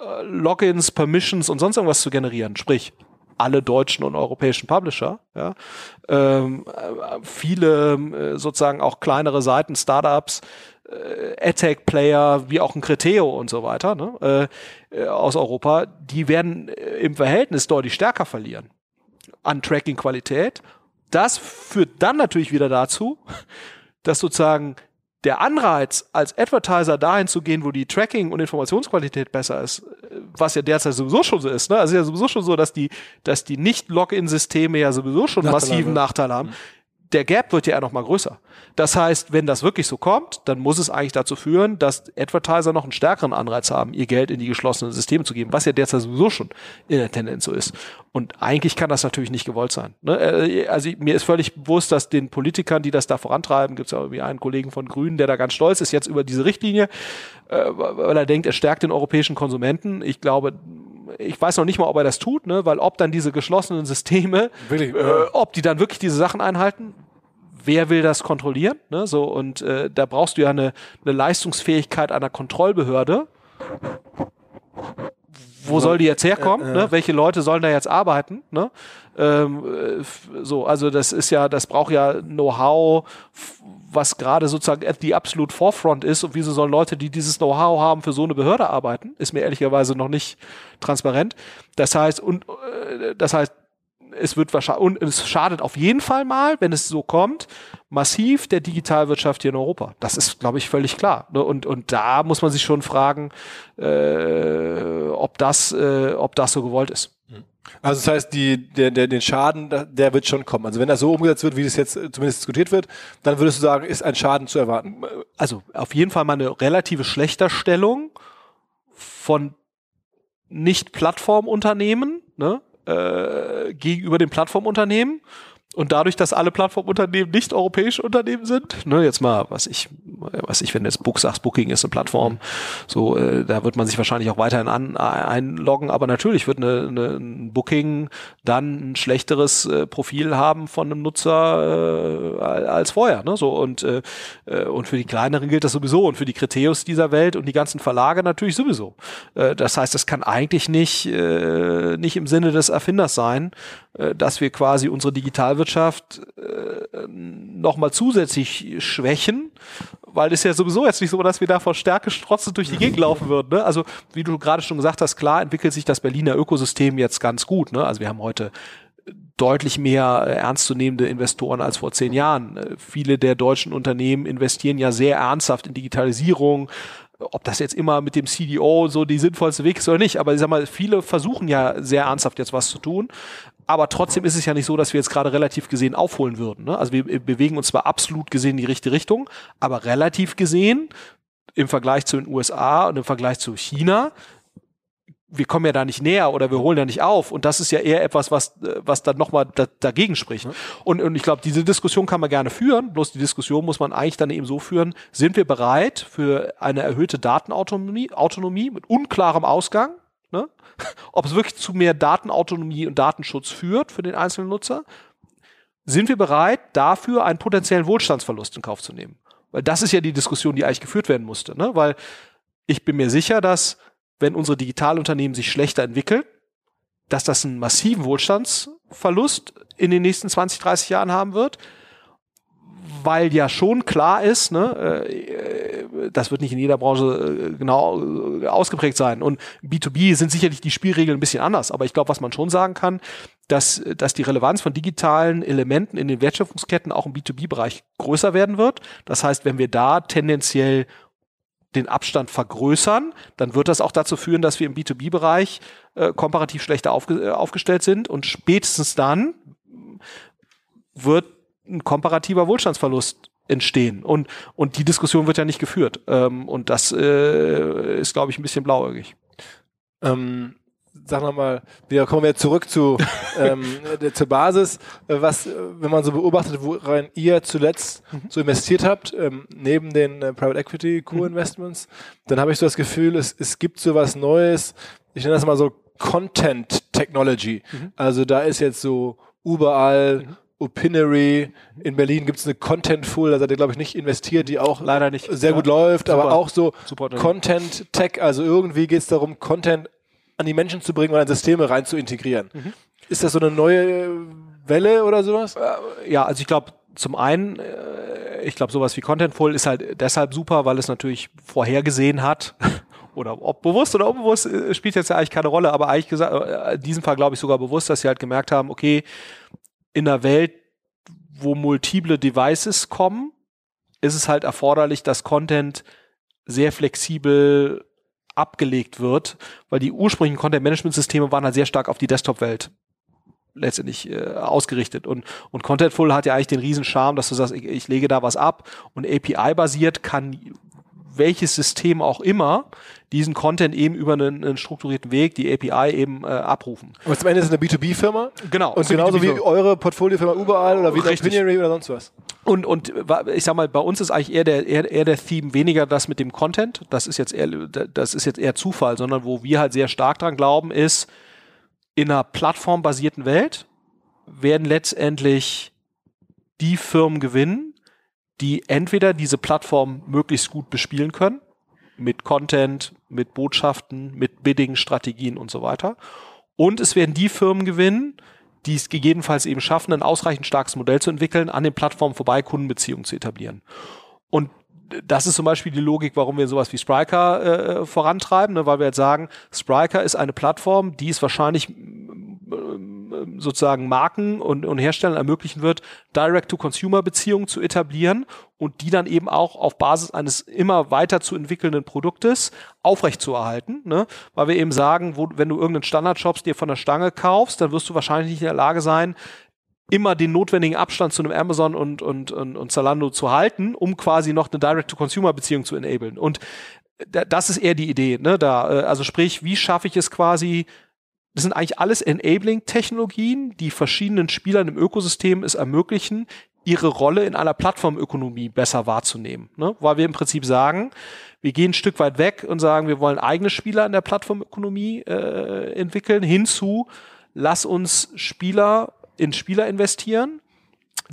äh, Logins, Permissions und sonst irgendwas zu generieren, sprich alle deutschen und europäischen Publisher. Ja. Ähm, viele äh, sozusagen auch kleinere Seiten, Startups, äh, AdTech-Player wie auch ein Criteo und so weiter ne, äh, äh aus Europa, die werden äh, im Verhältnis deutlich stärker verlieren an Tracking-Qualität. Das führt dann natürlich wieder dazu, dass sozusagen der Anreiz, als Advertiser dahin zu gehen, wo die Tracking- und Informationsqualität besser ist, was ja derzeit sowieso schon so ist, ne? Also ja sowieso schon so, dass die, dass die Nicht-Login-Systeme ja sowieso schon Nachteile massiven Nachteil haben. Mhm der Gap wird ja eher noch mal größer. Das heißt, wenn das wirklich so kommt, dann muss es eigentlich dazu führen, dass Advertiser noch einen stärkeren Anreiz haben, ihr Geld in die geschlossenen Systeme zu geben, was ja derzeit sowieso schon in der Tendenz so ist. Und eigentlich kann das natürlich nicht gewollt sein. Ne? Äh, also mir ist völlig bewusst, dass den Politikern, die das da vorantreiben, gibt es ja irgendwie einen Kollegen von Grünen, der da ganz stolz ist jetzt über diese Richtlinie, äh, weil er denkt, er stärkt den europäischen Konsumenten. Ich glaube, ich weiß noch nicht mal, ob er das tut, ne? weil ob dann diese geschlossenen Systeme, Wirklich, äh, ob die dann wirklich diese Sachen einhalten, wer will das kontrollieren? Ne? So, und äh, da brauchst du ja eine, eine Leistungsfähigkeit einer Kontrollbehörde. Wo soll die jetzt herkommen? Äh, äh. Ne? Welche Leute sollen da jetzt arbeiten? Ne? Ähm, äh, so, also das ist ja, das braucht ja Know-how, was gerade sozusagen at the absolute forefront ist. Und wieso sollen Leute, die dieses Know-how haben, für so eine Behörde arbeiten? Ist mir ehrlicherweise noch nicht transparent. Das heißt, und äh, das heißt, es wird wahrscheinlich, und es schadet auf jeden Fall mal, wenn es so kommt, massiv der Digitalwirtschaft hier in Europa. Das ist, glaube ich, völlig klar. ne? Und, und da muss man sich schon fragen, äh, ob, das, äh, ob das so gewollt ist. Also das heißt, die, der, der, den Schaden, der wird schon kommen. Also wenn das so umgesetzt wird, wie das jetzt äh, zumindest diskutiert wird, dann würdest du sagen, ist ein Schaden zu erwarten. Also auf jeden Fall mal eine relative Schlechterstellung von Nicht-Plattformunternehmen ne, äh, gegenüber den Plattformunternehmen. Und dadurch, dass alle Plattformunternehmen nicht europäische Unternehmen sind, ne, jetzt mal, was ich, was ich, wenn jetzt Book sagst, Booking ist eine Plattform, so, äh, da wird man sich wahrscheinlich auch weiterhin an, einloggen, aber natürlich wird eine, eine, ein Booking dann ein schlechteres äh, Profil haben von einem Nutzer äh, als vorher, ne, so, und, äh, äh, und für die kleineren gilt das sowieso und für die Kriterios dieser Welt und die ganzen Verlage natürlich sowieso. Äh, das heißt, das kann eigentlich nicht, äh, nicht im Sinne des Erfinders sein, äh, dass wir quasi unsere Digitalwirtschaft äh, nochmal zusätzlich schwächen, weil es ja sowieso jetzt nicht so, dass wir da vor Stärke strotzend durch die Gegend laufen würden. Ne? Also wie du gerade schon gesagt hast, klar entwickelt sich das Berliner Ökosystem jetzt ganz gut. Ne? Also wir haben heute deutlich mehr äh, ernstzunehmende Investoren als vor zehn Jahren. Äh, viele der deutschen Unternehmen investieren ja sehr ernsthaft in Digitalisierung. Ob das jetzt immer mit dem CDO so die sinnvollste Weg ist oder nicht, aber ich sag mal, viele versuchen ja sehr ernsthaft jetzt was zu tun. Aber trotzdem ist es ja nicht so, dass wir jetzt gerade relativ gesehen aufholen würden. Ne? Also wir bewegen uns zwar absolut gesehen in die richtige Richtung, aber relativ gesehen im Vergleich zu den USA und im Vergleich zu China wir kommen ja da nicht näher oder wir holen da nicht auf. Und das ist ja eher etwas, was, äh, was dann nochmal da, dagegen spricht. Und, und ich glaube, diese Diskussion kann man gerne führen. Bloß die Diskussion muss man eigentlich dann eben so führen, sind wir bereit für eine erhöhte Datenautonomie Autonomie mit unklarem Ausgang? Ne? Ob es wirklich zu mehr Datenautonomie und Datenschutz führt für den einzelnen Nutzer? Sind wir bereit, dafür einen potenziellen Wohlstandsverlust in Kauf zu nehmen? Weil das ist ja die Diskussion, die eigentlich geführt werden musste. Ne? Weil ich bin mir sicher, dass wenn unsere Digitalunternehmen sich schlechter entwickeln, dass das einen massiven Wohlstandsverlust in den nächsten 20, 30 Jahren haben wird, weil ja schon klar ist, ne, äh, das wird nicht in jeder Branche äh, genau äh, ausgeprägt sein. Und B2B sind sicherlich die Spielregeln ein bisschen anders, aber ich glaube, was man schon sagen kann, dass, dass die Relevanz von digitalen Elementen in den Wertschöpfungsketten auch im B2B-Bereich größer werden wird. Das heißt, wenn wir da tendenziell den Abstand vergrößern, dann wird das auch dazu führen, dass wir im B2B-Bereich äh, komparativ schlechter aufge äh, aufgestellt sind und spätestens dann wird ein komparativer Wohlstandsverlust entstehen. Und, und die Diskussion wird ja nicht geführt. Ähm, und das äh, ist, glaube ich, ein bisschen blauäugig. Ähm, sagen wir mal, wir kommen jetzt zurück zu, ähm, der, zur Basis. Äh, Was, äh, wenn man so beobachtet, worein ihr zuletzt so investiert habt, ähm, neben den äh, Private Equity Co-Investments, dann habe ich so das Gefühl, es, es gibt so was Neues. Ich nenne das mal so Content Technology. Also da ist jetzt so überall Opinory. In Berlin gibt es eine Contentful, da seid ihr, glaube ich, nicht investiert, die auch Leider nicht. sehr gut Ja. läuft, aber Super. auch so Super Unternehmen. Content Tech, also irgendwie geht es darum, Content an die Menschen zu bringen und an Systeme rein zu integrieren. Mhm. Ist das so eine neue Welle oder sowas? Ja, also ich glaube, zum einen, äh, ich glaube, sowas wie Contentful ist halt deshalb super, weil es natürlich vorhergesehen hat. Oder ob bewusst oder unbewusst, äh, spielt jetzt ja eigentlich keine Rolle, aber eigentlich gesagt, äh, in diesem Fall glaube ich sogar bewusst, dass sie halt gemerkt haben, okay, in einer Welt, wo multiple Devices kommen, ist es halt erforderlich, dass Content sehr flexibel abgelegt wird, weil die ursprünglichen Content-Management-Systeme waren halt sehr stark auf die Desktop-Welt letztendlich äh, ausgerichtet. Und, und Contentful hat ja eigentlich den riesen Charme, dass du sagst, ich, ich lege da was ab und API-basiert kann welches System auch immer diesen Content eben über einen, einen strukturierten Weg, die API eben äh, abrufen. Aber zum Ende ist es eine B2B-Firma. Genau. Und genauso wie eure Portfoliofirma überall oder wie. Opinory oder sonst was. Und, und ich sag mal, bei uns ist eigentlich eher der, eher, eher der Theme weniger das mit dem Content. Das ist jetzt eher, das ist jetzt eher Zufall, sondern wo wir halt sehr stark dran glauben, ist, in einer plattformbasierten Welt werden letztendlich die Firmen gewinnen, die entweder diese Plattform möglichst gut bespielen können, mit Content, mit Botschaften, mit Bidding-Strategien und so weiter. Und es werden die Firmen gewinnen, die es gegebenenfalls eben schaffen, ein ausreichend starkes Modell zu entwickeln, an den Plattformen vorbei Kundenbeziehungen zu etablieren. Und das ist zum Beispiel die Logik, warum wir sowas wie Spriker äh, vorantreiben, ne, weil wir jetzt sagen, Spriker ist eine Plattform, die es wahrscheinlich sozusagen Marken und, und Herstellern ermöglichen wird, Direct-to-Consumer-Beziehungen zu etablieren und die dann eben auch auf Basis eines immer weiter zu entwickelnden Produktes aufrechtzuerhalten. Ne? Weil wir eben sagen, wo, wenn du irgendeinen Standard-Shops dir von der Stange kaufst, dann wirst du wahrscheinlich nicht in der Lage sein, immer den notwendigen Abstand zu einem Amazon und, und, und, und Zalando zu halten, um quasi noch eine Direct-to-Consumer-Beziehung zu enablen. Und das ist eher die Idee, ne? Da, äh, also sprich, wie schaffe ich es quasi, das sind eigentlich alles Enabling-Technologien, die verschiedenen Spielern im Ökosystem es ermöglichen, ihre Rolle in einer Plattformökonomie besser wahrzunehmen. Ne? Weil wir im Prinzip sagen, wir gehen ein Stück weit weg und sagen, wir wollen eigene Spieler in der Plattformökonomie äh, entwickeln, hinzu, lass uns Spieler in Spieler investieren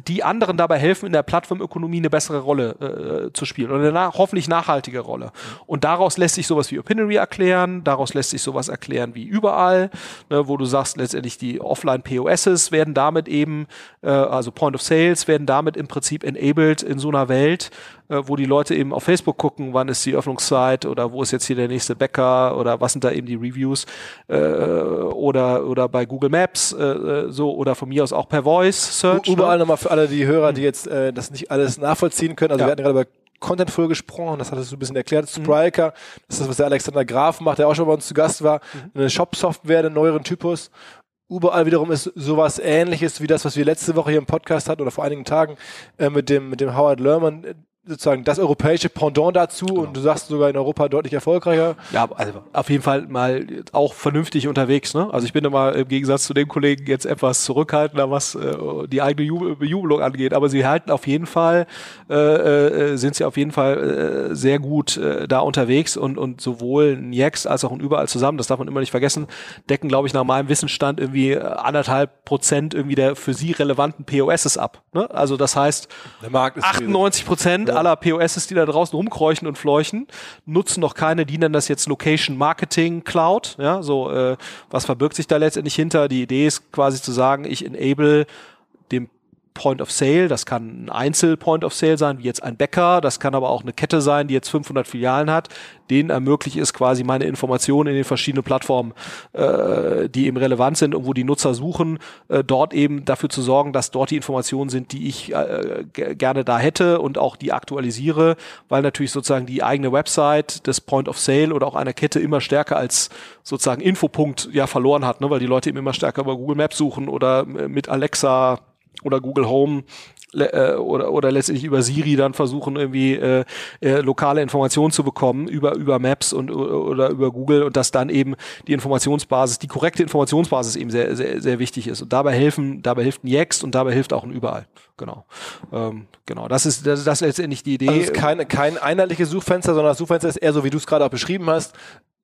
die anderen dabei helfen, in der Plattformökonomie eine bessere Rolle äh, zu spielen oder eine na hoffentlich nachhaltige Rolle. Und daraus lässt sich sowas wie Opinory erklären, daraus lässt sich sowas erklären wie überall, ne, wo du sagst, letztendlich die Offline-POSs werden damit eben, äh, also Point of Sales, werden damit im Prinzip enabled in so einer Welt, äh, wo die Leute eben auf Facebook gucken, wann ist die Öffnungszeit oder wo ist jetzt hier der nächste Bäcker oder was sind da eben die Reviews äh, oder oder bei Google Maps äh, äh so oder von mir aus auch per Voice Search. Überall ne? nochmal für alle die Hörer, die jetzt äh, das nicht alles nachvollziehen können. Also ja. wir hatten gerade über Content Full gesprochen, das hattest du ein bisschen erklärt, mhm. Spriker, mhm. das ist das, was der Alexander Graf macht, der auch schon bei uns zu Gast war, mhm. eine Shop-Software, einen neueren Typus. Überall wiederum ist sowas ähnliches wie das, was wir letzte Woche hier im Podcast hatten oder vor einigen Tagen äh, mit dem, mit dem Howard Lerman, sozusagen das europäische Pendant dazu genau. und du sagst sogar in Europa deutlich erfolgreicher. Ja, also auf jeden Fall mal auch vernünftig unterwegs. Ne? Also ich bin immer im Gegensatz zu den Kollegen jetzt etwas zurückhaltender, was äh, die eigene Jubel Bejubelung angeht. Aber sie halten auf jeden Fall, äh, äh, sind sie auf jeden Fall äh, sehr gut äh, da unterwegs und, und sowohl ein Jex als auch ein Überall zusammen, das darf man immer nicht vergessen, decken, glaube ich, nach meinem Wissensstand irgendwie anderthalb Prozent irgendwie der für sie relevanten POSs ab. Ne? Also das heißt, 98 Prozent aller POSs, die da draußen rumkreuchen und fleuchen, nutzen noch keine, die nennen das jetzt Location Marketing Cloud. Ja, so, äh, was verbirgt sich da letztendlich hinter? Die Idee ist quasi zu sagen, ich enable Point of Sale, das kann ein Einzel-Point of Sale sein, wie jetzt ein Bäcker, das kann aber auch eine Kette sein, die jetzt 500 Filialen hat, denen ermöglicht es quasi meine Informationen in den verschiedenen Plattformen, äh, die eben relevant sind und wo die Nutzer suchen, äh, dort eben dafür zu sorgen, dass dort die Informationen sind, die ich äh, gerne da hätte und auch die aktualisiere, weil natürlich sozusagen die eigene Website des Point of Sale oder auch einer Kette immer stärker als sozusagen Infopunkt ja verloren hat, ne, weil die Leute eben immer stärker über Google Maps suchen oder mit Alexa oder Google Home äh, oder, oder letztendlich über Siri dann versuchen irgendwie äh, äh, lokale Informationen zu bekommen über über Maps und oder über Google und dass dann eben die Informationsbasis, die korrekte Informationsbasis eben sehr sehr sehr wichtig ist. Und dabei helfen dabei hilft ein Yext und dabei hilft auch ein überall. Genau. Ähm, genau. Das ist das, ist letztendlich die Idee. Also es ist keine, kein einheitliches Suchfenster sondern das Suchfenster ist eher so wie du es gerade auch beschrieben hast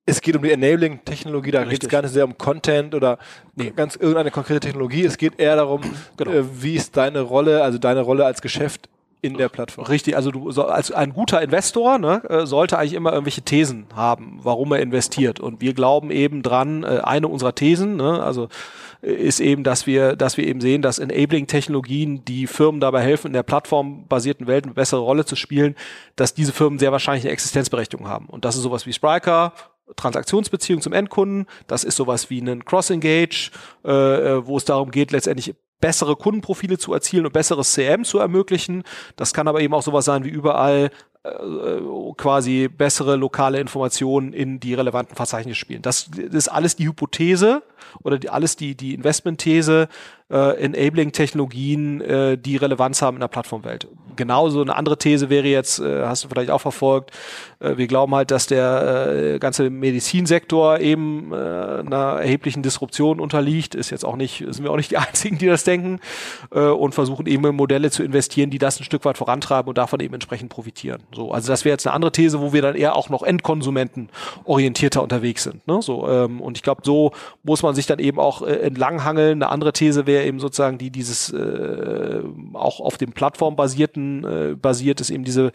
es geht um die Enabling-Technologie, da geht es gar nicht sehr um Content oder nee. ganz irgendeine konkrete Technologie. Es geht eher darum, genau. äh, wie ist deine Rolle, also deine Rolle als Geschäft in der Plattform. Richtig, also du so, als ein guter Investor ne, äh, sollte eigentlich immer irgendwelche Thesen haben, warum er investiert. Und wir glauben eben dran, äh, eine unserer Thesen, ne, also äh, ist eben, dass wir, dass wir eben sehen, dass Enabling-Technologien, die Firmen dabei helfen, in der plattformbasierten Welt eine bessere Rolle zu spielen, dass diese Firmen sehr wahrscheinlich eine Existenzberechtigung haben. Und das ist sowas wie Spriker, Transaktionsbeziehung zum Endkunden. Das ist sowas wie ein Cross-Engage, äh, äh, wo es darum geht, letztendlich bessere Kundenprofile zu erzielen und besseres CM zu ermöglichen. Das kann aber eben auch sowas sein wie überall äh, quasi bessere lokale Informationen in die relevanten Verzeichnisse spielen. Das, das ist alles die Hypothese oder die, alles die, die Investmentthese, äh, Enabling-Technologien, äh, die Relevanz haben in der Plattformwelt. Genauso eine andere These wäre jetzt, äh, hast du vielleicht auch verfolgt, äh, wir glauben halt, dass der äh, ganze Medizinsektor eben äh, einer erheblichen Disruption unterliegt. Ist jetzt auch nicht, sind wir auch nicht die Einzigen, die das denken äh, und versuchen eben in Modelle zu investieren, die das ein Stück weit vorantreiben und davon eben entsprechend profitieren. So, also das wäre jetzt eine andere These, wo wir dann eher auch noch Endkonsumenten orientierter unterwegs sind. Ne? So, ähm, und ich glaube, so muss man sich dann eben auch äh, entlanghangeln. Eine andere These wäre eben sozusagen die dieses äh, auch auf dem plattformbasierten äh, basiert ist eben diese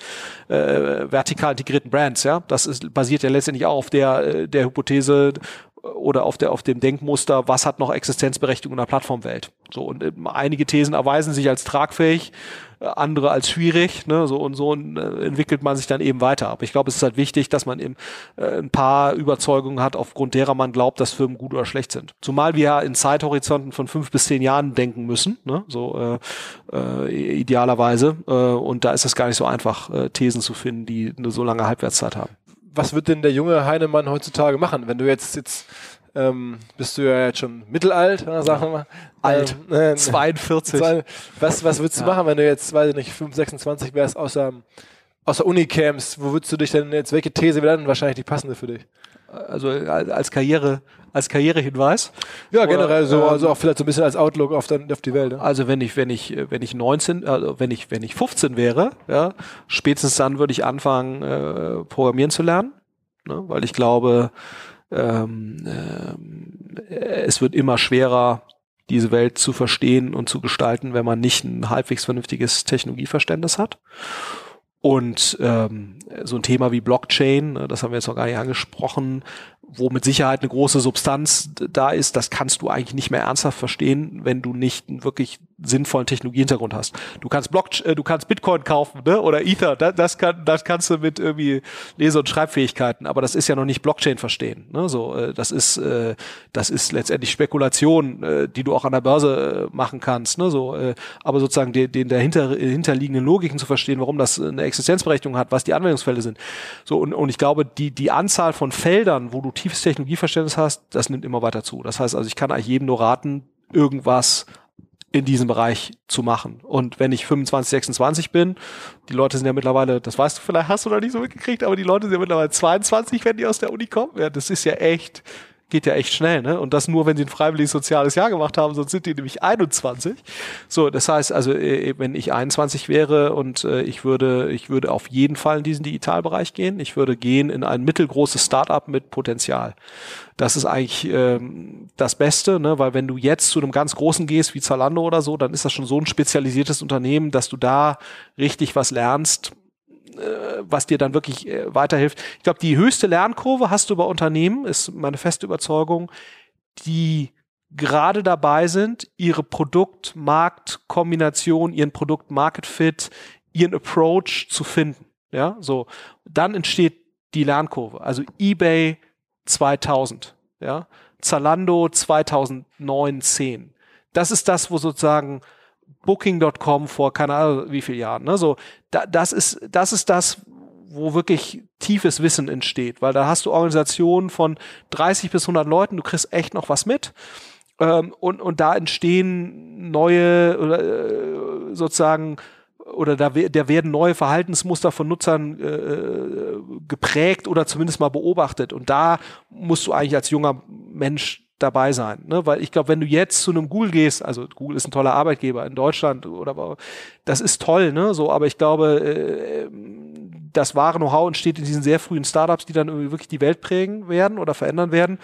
äh, vertikal integrierten Brands. Ja, das ist, basiert ja letztendlich auch auf der äh, der Hypothese oder auf der auf dem Denkmuster, was hat noch Existenzberechtigung in der Plattformwelt. So und äh, einige Thesen erweisen sich als tragfähig andere als schwierig, ne, so und so äh, entwickelt man sich dann eben weiter. Aber ich glaube, es ist halt wichtig, dass man eben äh, ein paar Überzeugungen hat, aufgrund derer man glaubt, dass Firmen gut oder schlecht sind. Zumal wir ja in Zeithorizonten von fünf bis zehn Jahren denken müssen, ne, so äh, äh, idealerweise. Äh, und da ist es gar nicht so einfach, äh, Thesen zu finden, die eine so lange Halbwertszeit haben. Was wird denn der junge Heinemann heutzutage machen, wenn du jetzt jetzt ähm, bist du ja jetzt schon mittelalt, sagen wir mal. Alt. Ähm, äh, 42. Was, was würdest du ja. machen, wenn du jetzt, weiß ich nicht, 5, 26 wärst, außer, außer Unicamps? Wo würdest du dich denn jetzt, welche These wäre dann wahrscheinlich die passende für dich? Also als Karriere, als Karrierehinweis. Ja, generell so, ähm, also auch vielleicht so ein bisschen als Outlook auf, dann, auf die Welt. Ne? Also wenn ich, wenn ich, wenn ich 19, also wenn ich, wenn ich 15 wäre, ja, spätestens dann würde ich anfangen, äh, programmieren zu lernen. Ne? Weil ich glaube, ähm, äh, es wird immer schwerer, diese Welt zu verstehen und zu gestalten, wenn man nicht ein halbwegs vernünftiges Technologieverständnis hat. Und ähm, so ein Thema wie Blockchain, ne, das haben wir jetzt noch gar nicht angesprochen, wo mit Sicherheit eine große Substanz da ist, das kannst du eigentlich nicht mehr ernsthaft verstehen, wenn du nicht wirklich sinnvollen Technologiehintergrund hast. Du kannst Block, äh, du kannst Bitcoin kaufen, ne? Oder Ether, das, das kann, das kannst du mit irgendwie Lese- und Schreibfähigkeiten, aber das ist ja noch nicht Blockchain verstehen. Ne? So, äh, das ist, äh, das ist letztendlich Spekulation, äh, die du auch an der Börse äh, machen kannst. Ne? So, äh, aber sozusagen den, den dahinter hinterliegenden Logiken zu verstehen, warum das eine Existenzberechtigung hat, was die Anwendungsfälle sind. So und, und ich glaube, die die Anzahl von Feldern, wo du tiefes Technologieverständnis hast, das nimmt immer weiter zu. Das heißt also, ich kann eigentlich jedem nur raten, irgendwas in diesem Bereich zu machen. Und wenn ich 25, 26 bin, die Leute sind ja mittlerweile, das weißt du vielleicht, hast du noch nicht so mitgekriegt, aber die Leute sind ja mittlerweile 22, wenn die aus der Uni kommen. Ja, das ist ja echt, geht ja echt schnell, ne? Und das nur, wenn sie ein freiwilliges soziales Jahr gemacht haben, sonst sind die nämlich 21. So, das heißt also, äh, wenn ich 21 wäre und äh, ich würde, ich würde auf jeden Fall in diesen Digitalbereich gehen. Ich würde gehen in ein mittelgroßes Startup mit Potenzial. Das ist eigentlich ähm, das Beste, ne? weil wenn du jetzt zu einem ganz großen gehst, wie Zalando oder so, dann ist das schon so ein spezialisiertes Unternehmen, dass du da richtig was lernst, äh, was dir dann wirklich äh, weiterhilft. Ich glaube, die höchste Lernkurve hast du bei Unternehmen, ist meine feste Überzeugung, die gerade dabei sind, ihre Produkt-Markt-Kombination, ihren Produkt-Market-Fit, ihren Approach zu finden. Ja, so. Dann entsteht die Lernkurve. Also eBay 2000, ja. Zalando 2009, 10. Das ist das, wo sozusagen Booking.com vor keine Ahnung wie viel Jahren. Ne? So, da, das ist das ist das, wo wirklich tiefes Wissen entsteht, weil da hast du Organisationen von 30 bis 100 Leuten, du kriegst echt noch was mit. Ähm, und, und da entstehen neue oder äh, sozusagen oder da, da werden neue Verhaltensmuster von Nutzern äh, äh, geprägt oder zumindest mal beobachtet. Und da musst du eigentlich als junger Mensch dabei sein. Ne? Weil ich glaube, wenn du jetzt zu einem Google gehst, also Google ist ein toller Arbeitgeber in Deutschland oder das ist toll, ne? So, aber ich glaube, äh, das wahre Know-how entsteht in diesen sehr frühen Startups, die dann irgendwie wirklich die Welt prägen werden oder verändern werden.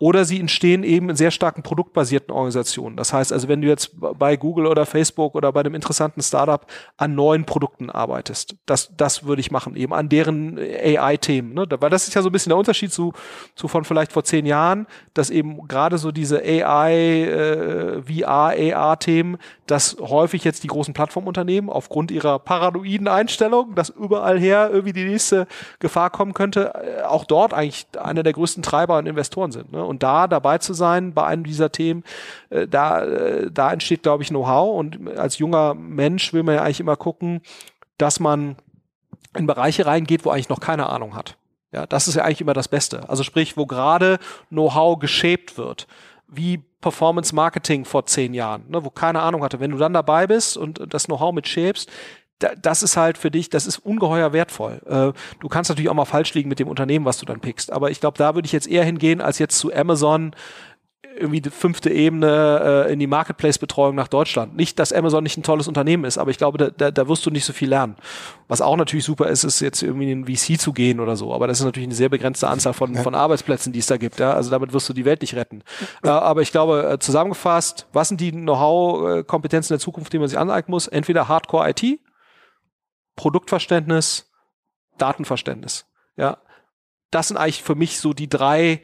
Oder sie entstehen eben in sehr starken produktbasierten Organisationen. Das heißt also, wenn du jetzt bei Google oder Facebook oder bei einem interessanten Startup an neuen Produkten arbeitest, das, das würde ich machen, eben an deren AI-Themen. Ne? Weil das ist ja so ein bisschen der Unterschied zu, zu von vielleicht vor zehn Jahren, dass eben gerade so diese AI, äh, VR, AR-Themen, dass häufig jetzt die großen Plattformunternehmen aufgrund ihrer paranoiden Einstellung, dass überall her irgendwie die nächste Gefahr kommen könnte, äh, auch dort eigentlich einer der größten Treiber und Investoren sind. Ne? Und da dabei zu sein bei einem dieser Themen, äh, da, äh, da entsteht, glaube ich, Know-how. Und als junger Mensch will man ja eigentlich immer gucken, dass man in Bereiche reingeht, wo eigentlich noch keine Ahnung hat. Ja, das ist ja eigentlich immer das Beste. Also sprich, wo gerade Know-how geshaped wird wie Performance Marketing vor zehn Jahren, ne, wo keine Ahnung hatte. Wenn du dann dabei bist und das Know-how mit shapest, da, das ist halt für dich, das ist ungeheuer wertvoll. Äh, du kannst natürlich auch mal falsch liegen mit dem Unternehmen, was du dann pickst. Aber ich glaube, da würde ich jetzt eher hingehen, als jetzt zu Amazon irgendwie die fünfte Ebene äh, in die Marketplace-Betreuung nach Deutschland. Nicht, dass Amazon nicht ein tolles Unternehmen ist, aber ich glaube, da, da, da wirst du nicht so viel lernen. Was auch natürlich super ist, ist jetzt irgendwie in den VC zu gehen oder so. Aber das ist natürlich eine sehr begrenzte Anzahl von, von Arbeitsplätzen, die es da gibt. Ja? Also damit wirst du die Welt nicht retten. Äh, aber ich glaube, zusammengefasst, was sind die Know-how-Kompetenzen der Zukunft, die man sich aneignen muss? Entweder Hardcore-IT, Produktverständnis, Datenverständnis. Ja, das sind eigentlich für mich so die drei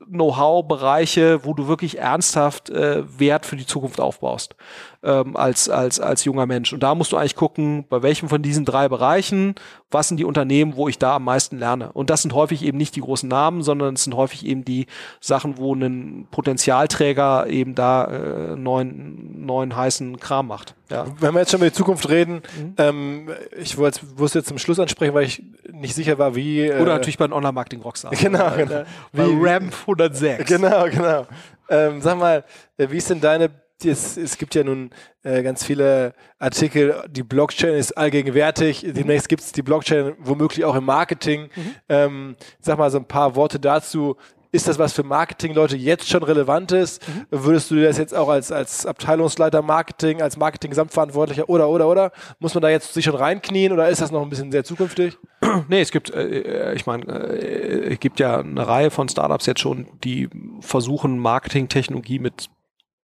Know-how-Bereiche, wo du wirklich ernsthaft äh, Wert für die Zukunft aufbaust ähm, als, als, als junger Mensch. Und da musst du eigentlich gucken, bei welchem von diesen drei Bereichen, was sind die Unternehmen, wo ich da am meisten lerne. Und das sind häufig eben nicht die großen Namen, sondern es sind häufig eben die Sachen, wo ein Potenzialträger eben da äh, neuen, neuen heißen Kram macht. Ja. Wenn wir jetzt schon über die Zukunft reden, mhm. ähm, ich wollte es jetzt zum Schluss ansprechen, weil ich nicht sicher war, wie. Äh, Oder natürlich bei Online-Marketing-Rockstar. Genau, genau. Wie, wie Ramp 106. Genau, genau. Ähm, sag mal, äh, wie ist denn deine es, es, gibt ja nun äh, ganz viele Artikel, die Blockchain ist allgegenwärtig. Demnächst gibt es die Blockchain womöglich auch im Marketing. Mhm. Ähm, sag mal so ein paar Worte dazu. Ist das was für Marketingleute jetzt schon relevant ist? Mhm. Würdest du das jetzt auch als, als Abteilungsleiter Marketing, als Marketing-Gesamtverantwortlicher oder, oder, oder? Muss man da jetzt sich schon reinknien oder ist das noch ein bisschen sehr zukünftig? Nee, es gibt, äh, ich meine, äh, es gibt ja eine Reihe von Startups jetzt schon, die versuchen, Marketingtechnologie mit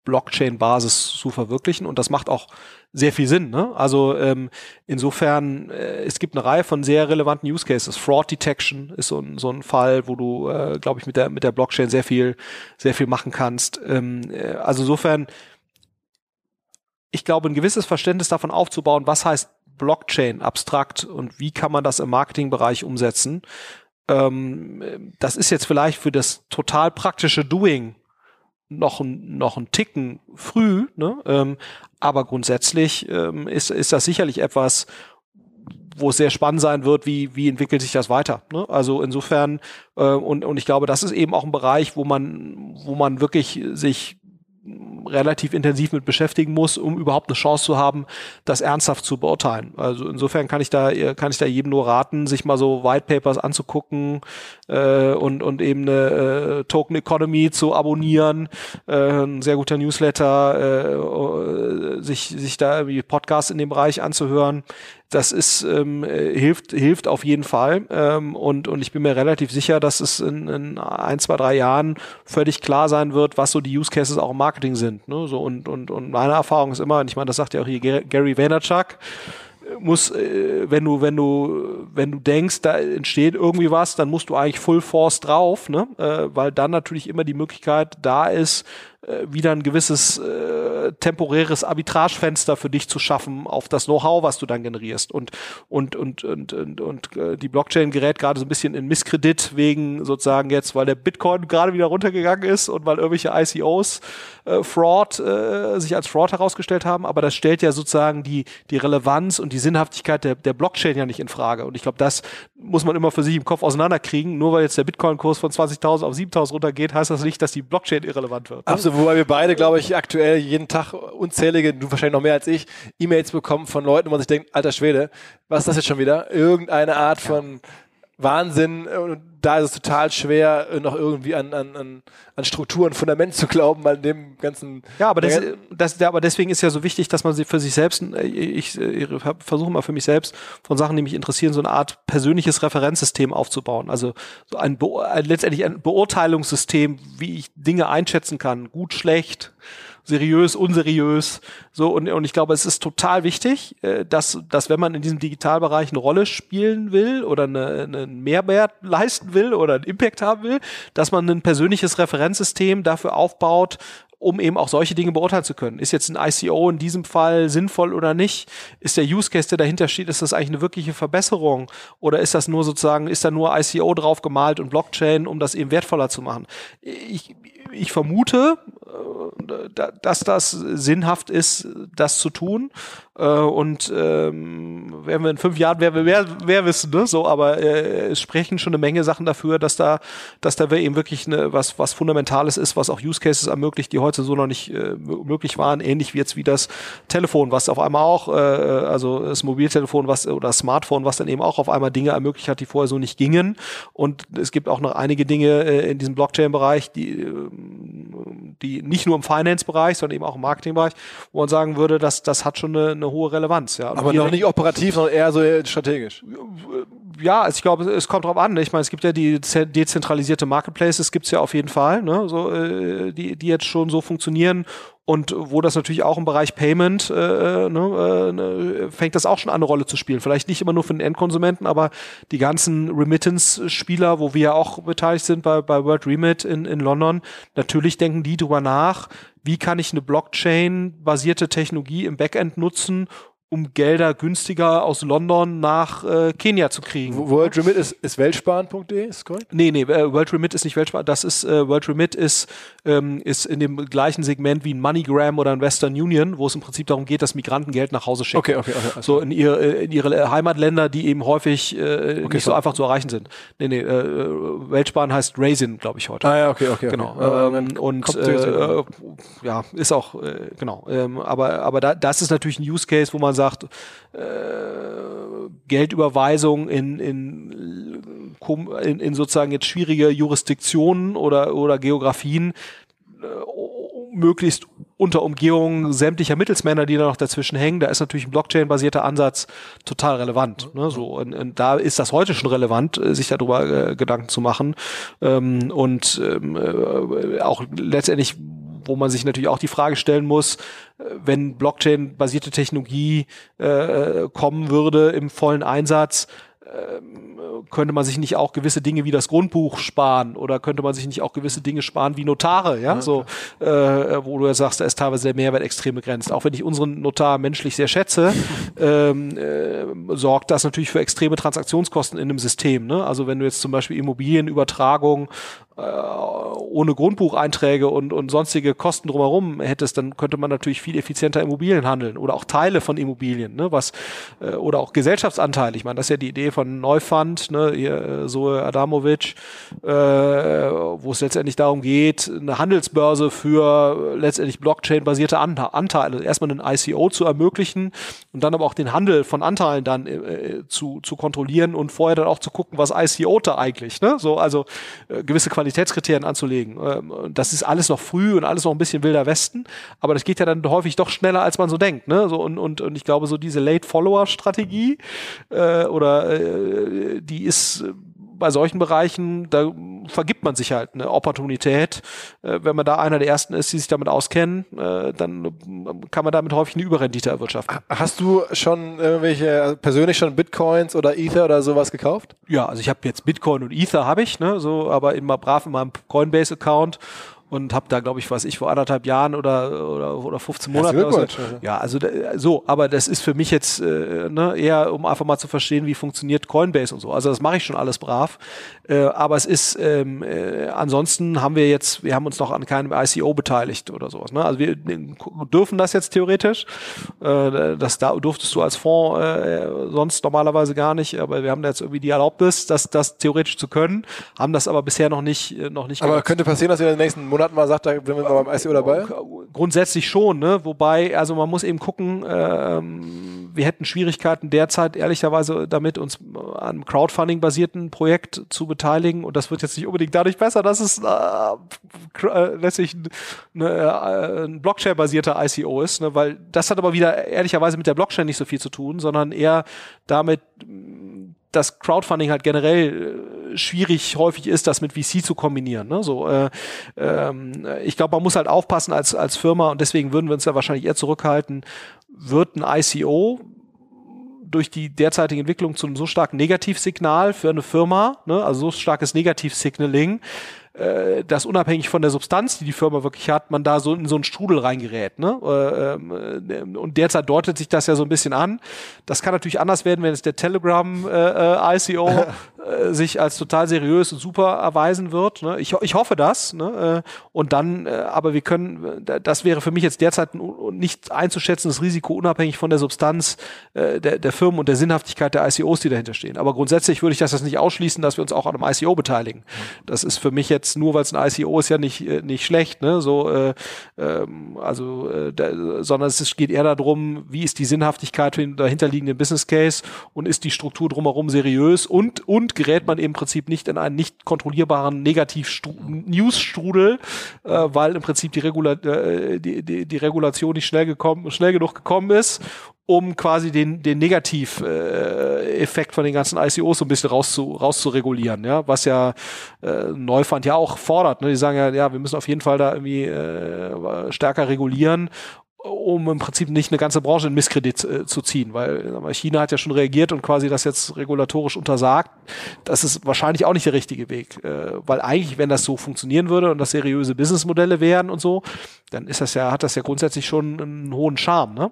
Blockchain-Basis zu verwirklichen und das macht auch sehr viel Sinn. Ne? Also ähm, insofern, äh, es gibt eine Reihe von sehr relevanten Use Cases. Fraud Detection ist so ein, so ein Fall, wo du, äh, glaube ich, mit der mit der Blockchain sehr viel sehr viel machen kannst. Ähm, äh, also insofern, ich glaube, ein gewisses Verständnis davon aufzubauen, was heißt Blockchain abstrakt und wie kann man das im Marketingbereich umsetzen. Ähm, das ist jetzt vielleicht für das total praktische Doing noch ein, noch ein Ticken früh, ne? ähm, aber grundsätzlich ähm, ist, ist das sicherlich etwas, wo es sehr spannend sein wird, wie, wie entwickelt sich das weiter. Ne? Also insofern, äh, und, und ich glaube, das ist eben auch ein Bereich, wo man, wo man wirklich sich relativ intensiv mit beschäftigen muss, um überhaupt eine Chance zu haben, das ernsthaft zu beurteilen. Also insofern kann ich da kann ich da jedem nur raten, sich mal so White Papers anzugucken äh, und und eben eine äh, Token Economy zu abonnieren, äh, ein sehr guter Newsletter, äh, sich sich da irgendwie Podcasts in dem Bereich anzuhören das ist ähm, hilft hilft auf jeden Fall ähm, und und ich bin mir relativ sicher, dass es in, in ein zwei drei Jahren völlig klar sein wird, was so die Use Cases auch im Marketing sind. Ne? So und und und meine Erfahrung ist immer, und ich meine, das sagt ja auch hier Gary Vaynerchuk muss, äh, wenn du, wenn du, wenn du denkst, da entsteht irgendwie was, dann musst du eigentlich Full Force drauf, ne? Äh, weil dann natürlich immer die Möglichkeit da ist, äh, wieder ein gewisses äh, temporäres Arbitragefenster für dich zu schaffen auf das Know-how, was du dann generierst. Und und und und und, und äh, die Blockchain gerät gerade so ein bisschen in Misskredit wegen sozusagen jetzt, weil der Bitcoin gerade wieder runtergegangen ist und weil irgendwelche ICOs äh, Fraud äh, sich als Fraud herausgestellt haben. Aber das stellt ja sozusagen die die Relevanz und die Sinnhaftigkeit der der Blockchain ja nicht in Frage. Und ich glaube, das muss man immer für sich im Kopf auseinanderkriegen. Nur weil jetzt der Bitcoin-Kurs von 20.000 auf 7.000 runtergeht, heißt das nicht, dass die Blockchain irrelevant wird. Absolut wobei wir beide, glaube ich, aktuell jeden Tag unzählige, du wahrscheinlich noch mehr als ich, E-Mails bekommen von Leuten, wo man sich denkt, alter Schwede, was ist das jetzt schon wieder? Irgendeine Art von Wahnsinn. Und da ist es total schwer, noch irgendwie an, an, an Strukturen, Fundament zu glauben, bei dem ganzen. Ja, aber, das, das, aber deswegen ist ja so wichtig, dass man sich für sich selbst, ich, ich versuche mal für mich selbst von Sachen, die mich interessieren, so eine Art persönliches Referenzsystem aufzubauen. Also so ein, ein letztendlich ein Beurteilungssystem, wie ich Dinge einschätzen kann, gut, schlecht seriös, unseriös. So, und, und ich glaube, es ist total wichtig, äh, dass, dass wenn man in diesem Digitalbereich eine Rolle spielen will oder eine, einen Mehrwert leisten will oder einen Impact haben will, dass man ein persönliches Referenzsystem dafür aufbaut, um eben auch solche Dinge beurteilen zu können. Ist jetzt ein ICO in diesem Fall sinnvoll oder nicht? Ist der Use Case, der dahinter steht, ist das eigentlich eine wirkliche Verbesserung? Oder ist das nur sozusagen, ist da nur ICO drauf gemalt und Blockchain, um das eben wertvoller zu machen? Ich, ich vermute, dass das sinnhaft ist, das zu tun. Äh, und ähm, werden wir in fünf Jahren, wer, wer, wer wissen, ne? So, aber äh, es sprechen schon eine Menge Sachen dafür, dass da, dass da eben wirklich eine, was, was Fundamentales ist, was auch Use Cases ermöglicht, die heute so noch nicht äh, möglich waren, ähnlich wie jetzt wie das Telefon, was auf einmal auch, äh, also das Mobiltelefon, was oder Smartphone, was dann eben auch auf einmal Dinge ermöglicht hat, die vorher so nicht gingen. Und es gibt auch noch einige Dinge äh, in diesem Blockchain-Bereich, die, äh, die nicht nur im Finance-Bereich, sondern eben auch im Marketing-Bereich, wo man sagen würde, dass das hat schon eine, eine hohe Relevanz. Ja. Aber noch nicht operativ, sondern eher so strategisch. Ja, ich glaube, es kommt drauf an. Ich meine, es gibt ja die dezentralisierte Marketplaces, gibt's ja auf jeden Fall, ne? so, äh, die, die jetzt schon so funktionieren und wo das natürlich auch im Bereich Payment äh ne, äh, ne, fängt das auch schon an eine Rolle zu spielen. Vielleicht nicht immer nur für den Endkonsumenten, aber die ganzen Remittance-Spieler, wo wir ja auch beteiligt sind bei, bei World Remit in, in London, natürlich denken die drüber nach, wie kann ich eine Blockchain-basierte Technologie im Backend nutzen, um Gelder günstiger aus London nach äh, Kenia zu kriegen. World Remit ist, ist weltsparen.de, ist korrekt? Nee, nee, äh, World Remit ist nicht Weltsparen, das ist, äh, World Remit ist, ähm, ist in dem gleichen Segment wie ein MoneyGram oder ein Western Union, wo es im Prinzip darum geht, dass Migranten Geld nach Hause schicken. Okay, okay, okay. Also. So in ihre, äh, in ihre Heimatländer, die eben häufig äh, okay, nicht so einfach zu erreichen sind. Nee, nee, äh, Weltsparen heißt Raisin, glaube ich, heute. Ah ja, okay, okay. Genau. Okay. Ähm, und äh, ja, ist auch, äh, genau. Ähm, aber aber da, das ist natürlich ein Use Case, wo man sagt, äh, Geldüberweisung in, in, in, in sozusagen jetzt schwierige Jurisdiktionen oder, oder Geografien äh, möglichst unter Umgehung sämtlicher Mittelsmänner, die da noch dazwischen hängen, da ist natürlich ein Blockchain-basierter Ansatz total relevant. Ne? So, und, und da ist das heute schon relevant, äh, sich darüber äh, Gedanken zu machen. Ähm, und ähm, äh, auch letztendlich wo man sich natürlich auch die Frage stellen muss, äh, wenn Blockchain-basierte Technologie äh, äh, kommen würde im vollen Einsatz, könnte man sich nicht auch gewisse Dinge wie das Grundbuch sparen oder könnte man sich nicht auch gewisse Dinge sparen wie Notare, ja, ja so, äh, wo du ja sagst, da ist teilweise der Mehrwert extrem begrenzt. Auch wenn ich unseren Notar menschlich sehr schätze, ähm, äh, sorgt das natürlich für extreme Transaktionskosten in einem System. Ne? Also wenn du jetzt zum Beispiel Immobilienübertragung äh, ohne Grundbucheinträge und, und sonstige Kosten drumherum hättest, dann könnte man natürlich viel effizienter Immobilien handeln oder auch Teile von Immobilien, ne, was äh, oder auch Gesellschaftsanteile. Ich meine, das ist ja die Idee von Neufund, ne, hier, äh, Zoe Adamovic, äh, wo es letztendlich darum geht, eine Handelsbörse für letztendlich Blockchain-basierte Anteile, erstmal ein ICO zu ermöglichen und dann aber auch den Handel von Anteilen dann äh, zu, zu kontrollieren und vorher dann auch zu gucken, was ICO da eigentlich, ne, so also äh, gewisse Qualität Qualitätskriterien anzulegen. Ähm, das ist alles noch früh und alles noch ein bisschen wilder Westen, aber das geht ja dann häufig doch schneller, als man so denkt. Ne? So, und, und, und ich glaube, so diese Late-Follower-Strategie äh, oder äh, die ist bei solchen Bereichen, da vergibt man sich halt eine Opportunität. Äh, wenn man da einer der ersten ist, die sich damit auskennen, äh, dann kann man damit häufig eine Überrendite erwirtschaften. Hast du schon irgendwelche, also persönlich schon Bitcoins oder Ether oder sowas gekauft? Ja, also ich habe jetzt Bitcoin und Ether habe ich, ne, so, aber immer brav in meinem Coinbase-Account und habe da, glaube ich, was ich vor anderthalb Jahren oder oder, oder 15 Monaten. Also, ja, also so, aber das ist für mich jetzt äh, ne, eher, um einfach mal zu verstehen, wie funktioniert Coinbase und so. Also das mache ich schon alles brav. Äh, aber es ist ähm, äh, ansonsten haben wir jetzt, wir haben uns noch an keinem ICO beteiligt oder sowas. Ne? Also wir dürfen das jetzt theoretisch. Äh, das da durftest du als Fonds äh, sonst normalerweise gar nicht, aber wir haben da jetzt irgendwie die Erlaubnis, das, das theoretisch zu können, haben das aber bisher noch nicht äh, noch nicht. Aber gemacht. könnte passieren, dass wir in den nächsten Monaten Monaten mal sagt, da sind wir beim ICO dabei? Grundsätzlich schon, ne? Wobei, also man muss eben gucken, ähm, wir hätten Schwierigkeiten derzeit ehrlicherweise damit, uns an einem Crowdfunding-basierten Projekt zu beteiligen. Und das wird jetzt nicht unbedingt dadurch besser, dass es äh, äh letztlich eine, äh, ein Blockchain-basierter ICO ist, ne? weil das hat aber wieder ehrlicherweise mit der Blockchain nicht so viel zu tun, sondern eher damit, dass Crowdfunding halt generell äh, schwierig häufig ist, das mit VC zu kombinieren. Ne? So, äh, ähm, ich glaube, man muss halt aufpassen als, als Firma und deswegen würden wir uns ja wahrscheinlich eher zurückhalten, wird ein ICO durch die derzeitige Entwicklung zu einem so starken Negativsignal für eine Firma, ne? also so starkes Negativsignaling, äh, dass unabhängig von der Substanz, die die Firma wirklich hat, man da so in so einen Strudel reingerät. Ne? Äh, ähm, und derzeit deutet sich das ja so ein bisschen an. Das kann natürlich anders werden, wenn es der Telegram äh, sich als total seriös und super erweisen wird. Ne? Ich, ich hoffe das. Ne? Äh, und dann, äh, aber wir können, das wäre für mich jetzt derzeit ein nicht einzuschätzendes Risiko, unabhängig von der Substanz äh, der, der Firmen und der Sinnhaftigkeit der ICOs, die dahinter stehen. Aber grundsätzlich würde ich das jetzt nicht ausschließen, dass wir uns auch an einem ICO beteiligen. Das ist für mich jetzt nur, weil es ein ICO ist, ja nicht, äh, nicht schlecht. Ne? So, äh, ähm, also, äh, da, sondern es geht eher darum, wie ist die Sinnhaftigkeit für den dahinterliegenden Business Case und ist die Struktur drumherum seriös und, und gerät man im Prinzip nicht in einen nicht kontrollierbaren Negativ-News-Strudel, äh, weil im Prinzip die, Regula äh, die, die, die Regulation nicht schnell gekommen, schnell genug gekommen ist um quasi den, den Negativ-Effekt von den ganzen ICOs so ein bisschen rauszu, rauszuregulieren, ja, was ja äh, Neufund ja auch fordert. Ne? Die sagen ja, ja, wir müssen auf jeden Fall da irgendwie äh, stärker regulieren um im Prinzip nicht eine ganze Branche in Misskredit äh, zu ziehen, weil China hat ja schon reagiert und quasi das jetzt regulatorisch untersagt. Das ist wahrscheinlich auch nicht der richtige Weg, äh, weil eigentlich, wenn das so funktionieren würde und das seriöse Businessmodelle wären und so, dann ist das ja, hat das ja grundsätzlich schon einen hohen Charme, ne?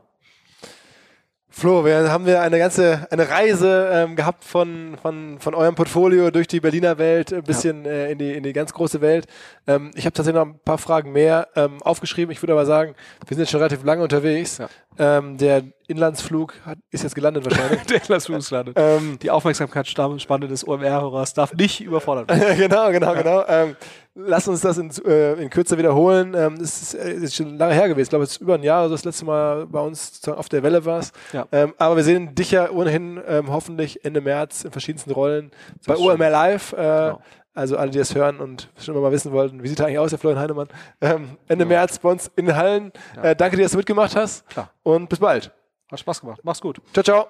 Flo, wir haben wir eine ganze eine Reise ähm, gehabt von, von, von eurem Portfolio durch die Berliner Welt, ein bisschen ja. äh, in, die, in die ganz große Welt. Ähm, ich habe tatsächlich noch ein paar Fragen mehr ähm, aufgeschrieben. Ich würde aber sagen, wir sind jetzt schon relativ lange unterwegs. Ja. Ähm, der Inlandsflug hat, ist jetzt gelandet wahrscheinlich. der Inlandsflug ist gelandet. Ähm, die Aufmerksamkeitsspanne des OMR-Hörers darf nicht überfordert werden. genau, genau, ja. genau. Ähm, lass uns das in, äh, in Kürze wiederholen. Ähm, es ist, äh, ist, schon lange her gewesen. Ich glaube, es ist über ein Jahr, also das letzte Mal bei uns auf der Welle war es. Ja. Ähm, aber wir sehen dich ja ohnehin ähm, hoffentlich Ende März in verschiedensten Rollen bei OMR Live. Äh, genau. Also alle, die das hören und schon immer mal wissen wollten, wie sieht er eigentlich aus, der Florian Heinemann? Ähm, Ende ja. März bei uns in den Hallen. Ja. Äh, danke dir, dass du mitgemacht hast. Klar. Und bis bald. Hat Spaß gemacht. Mach's gut. Ciao, ciao.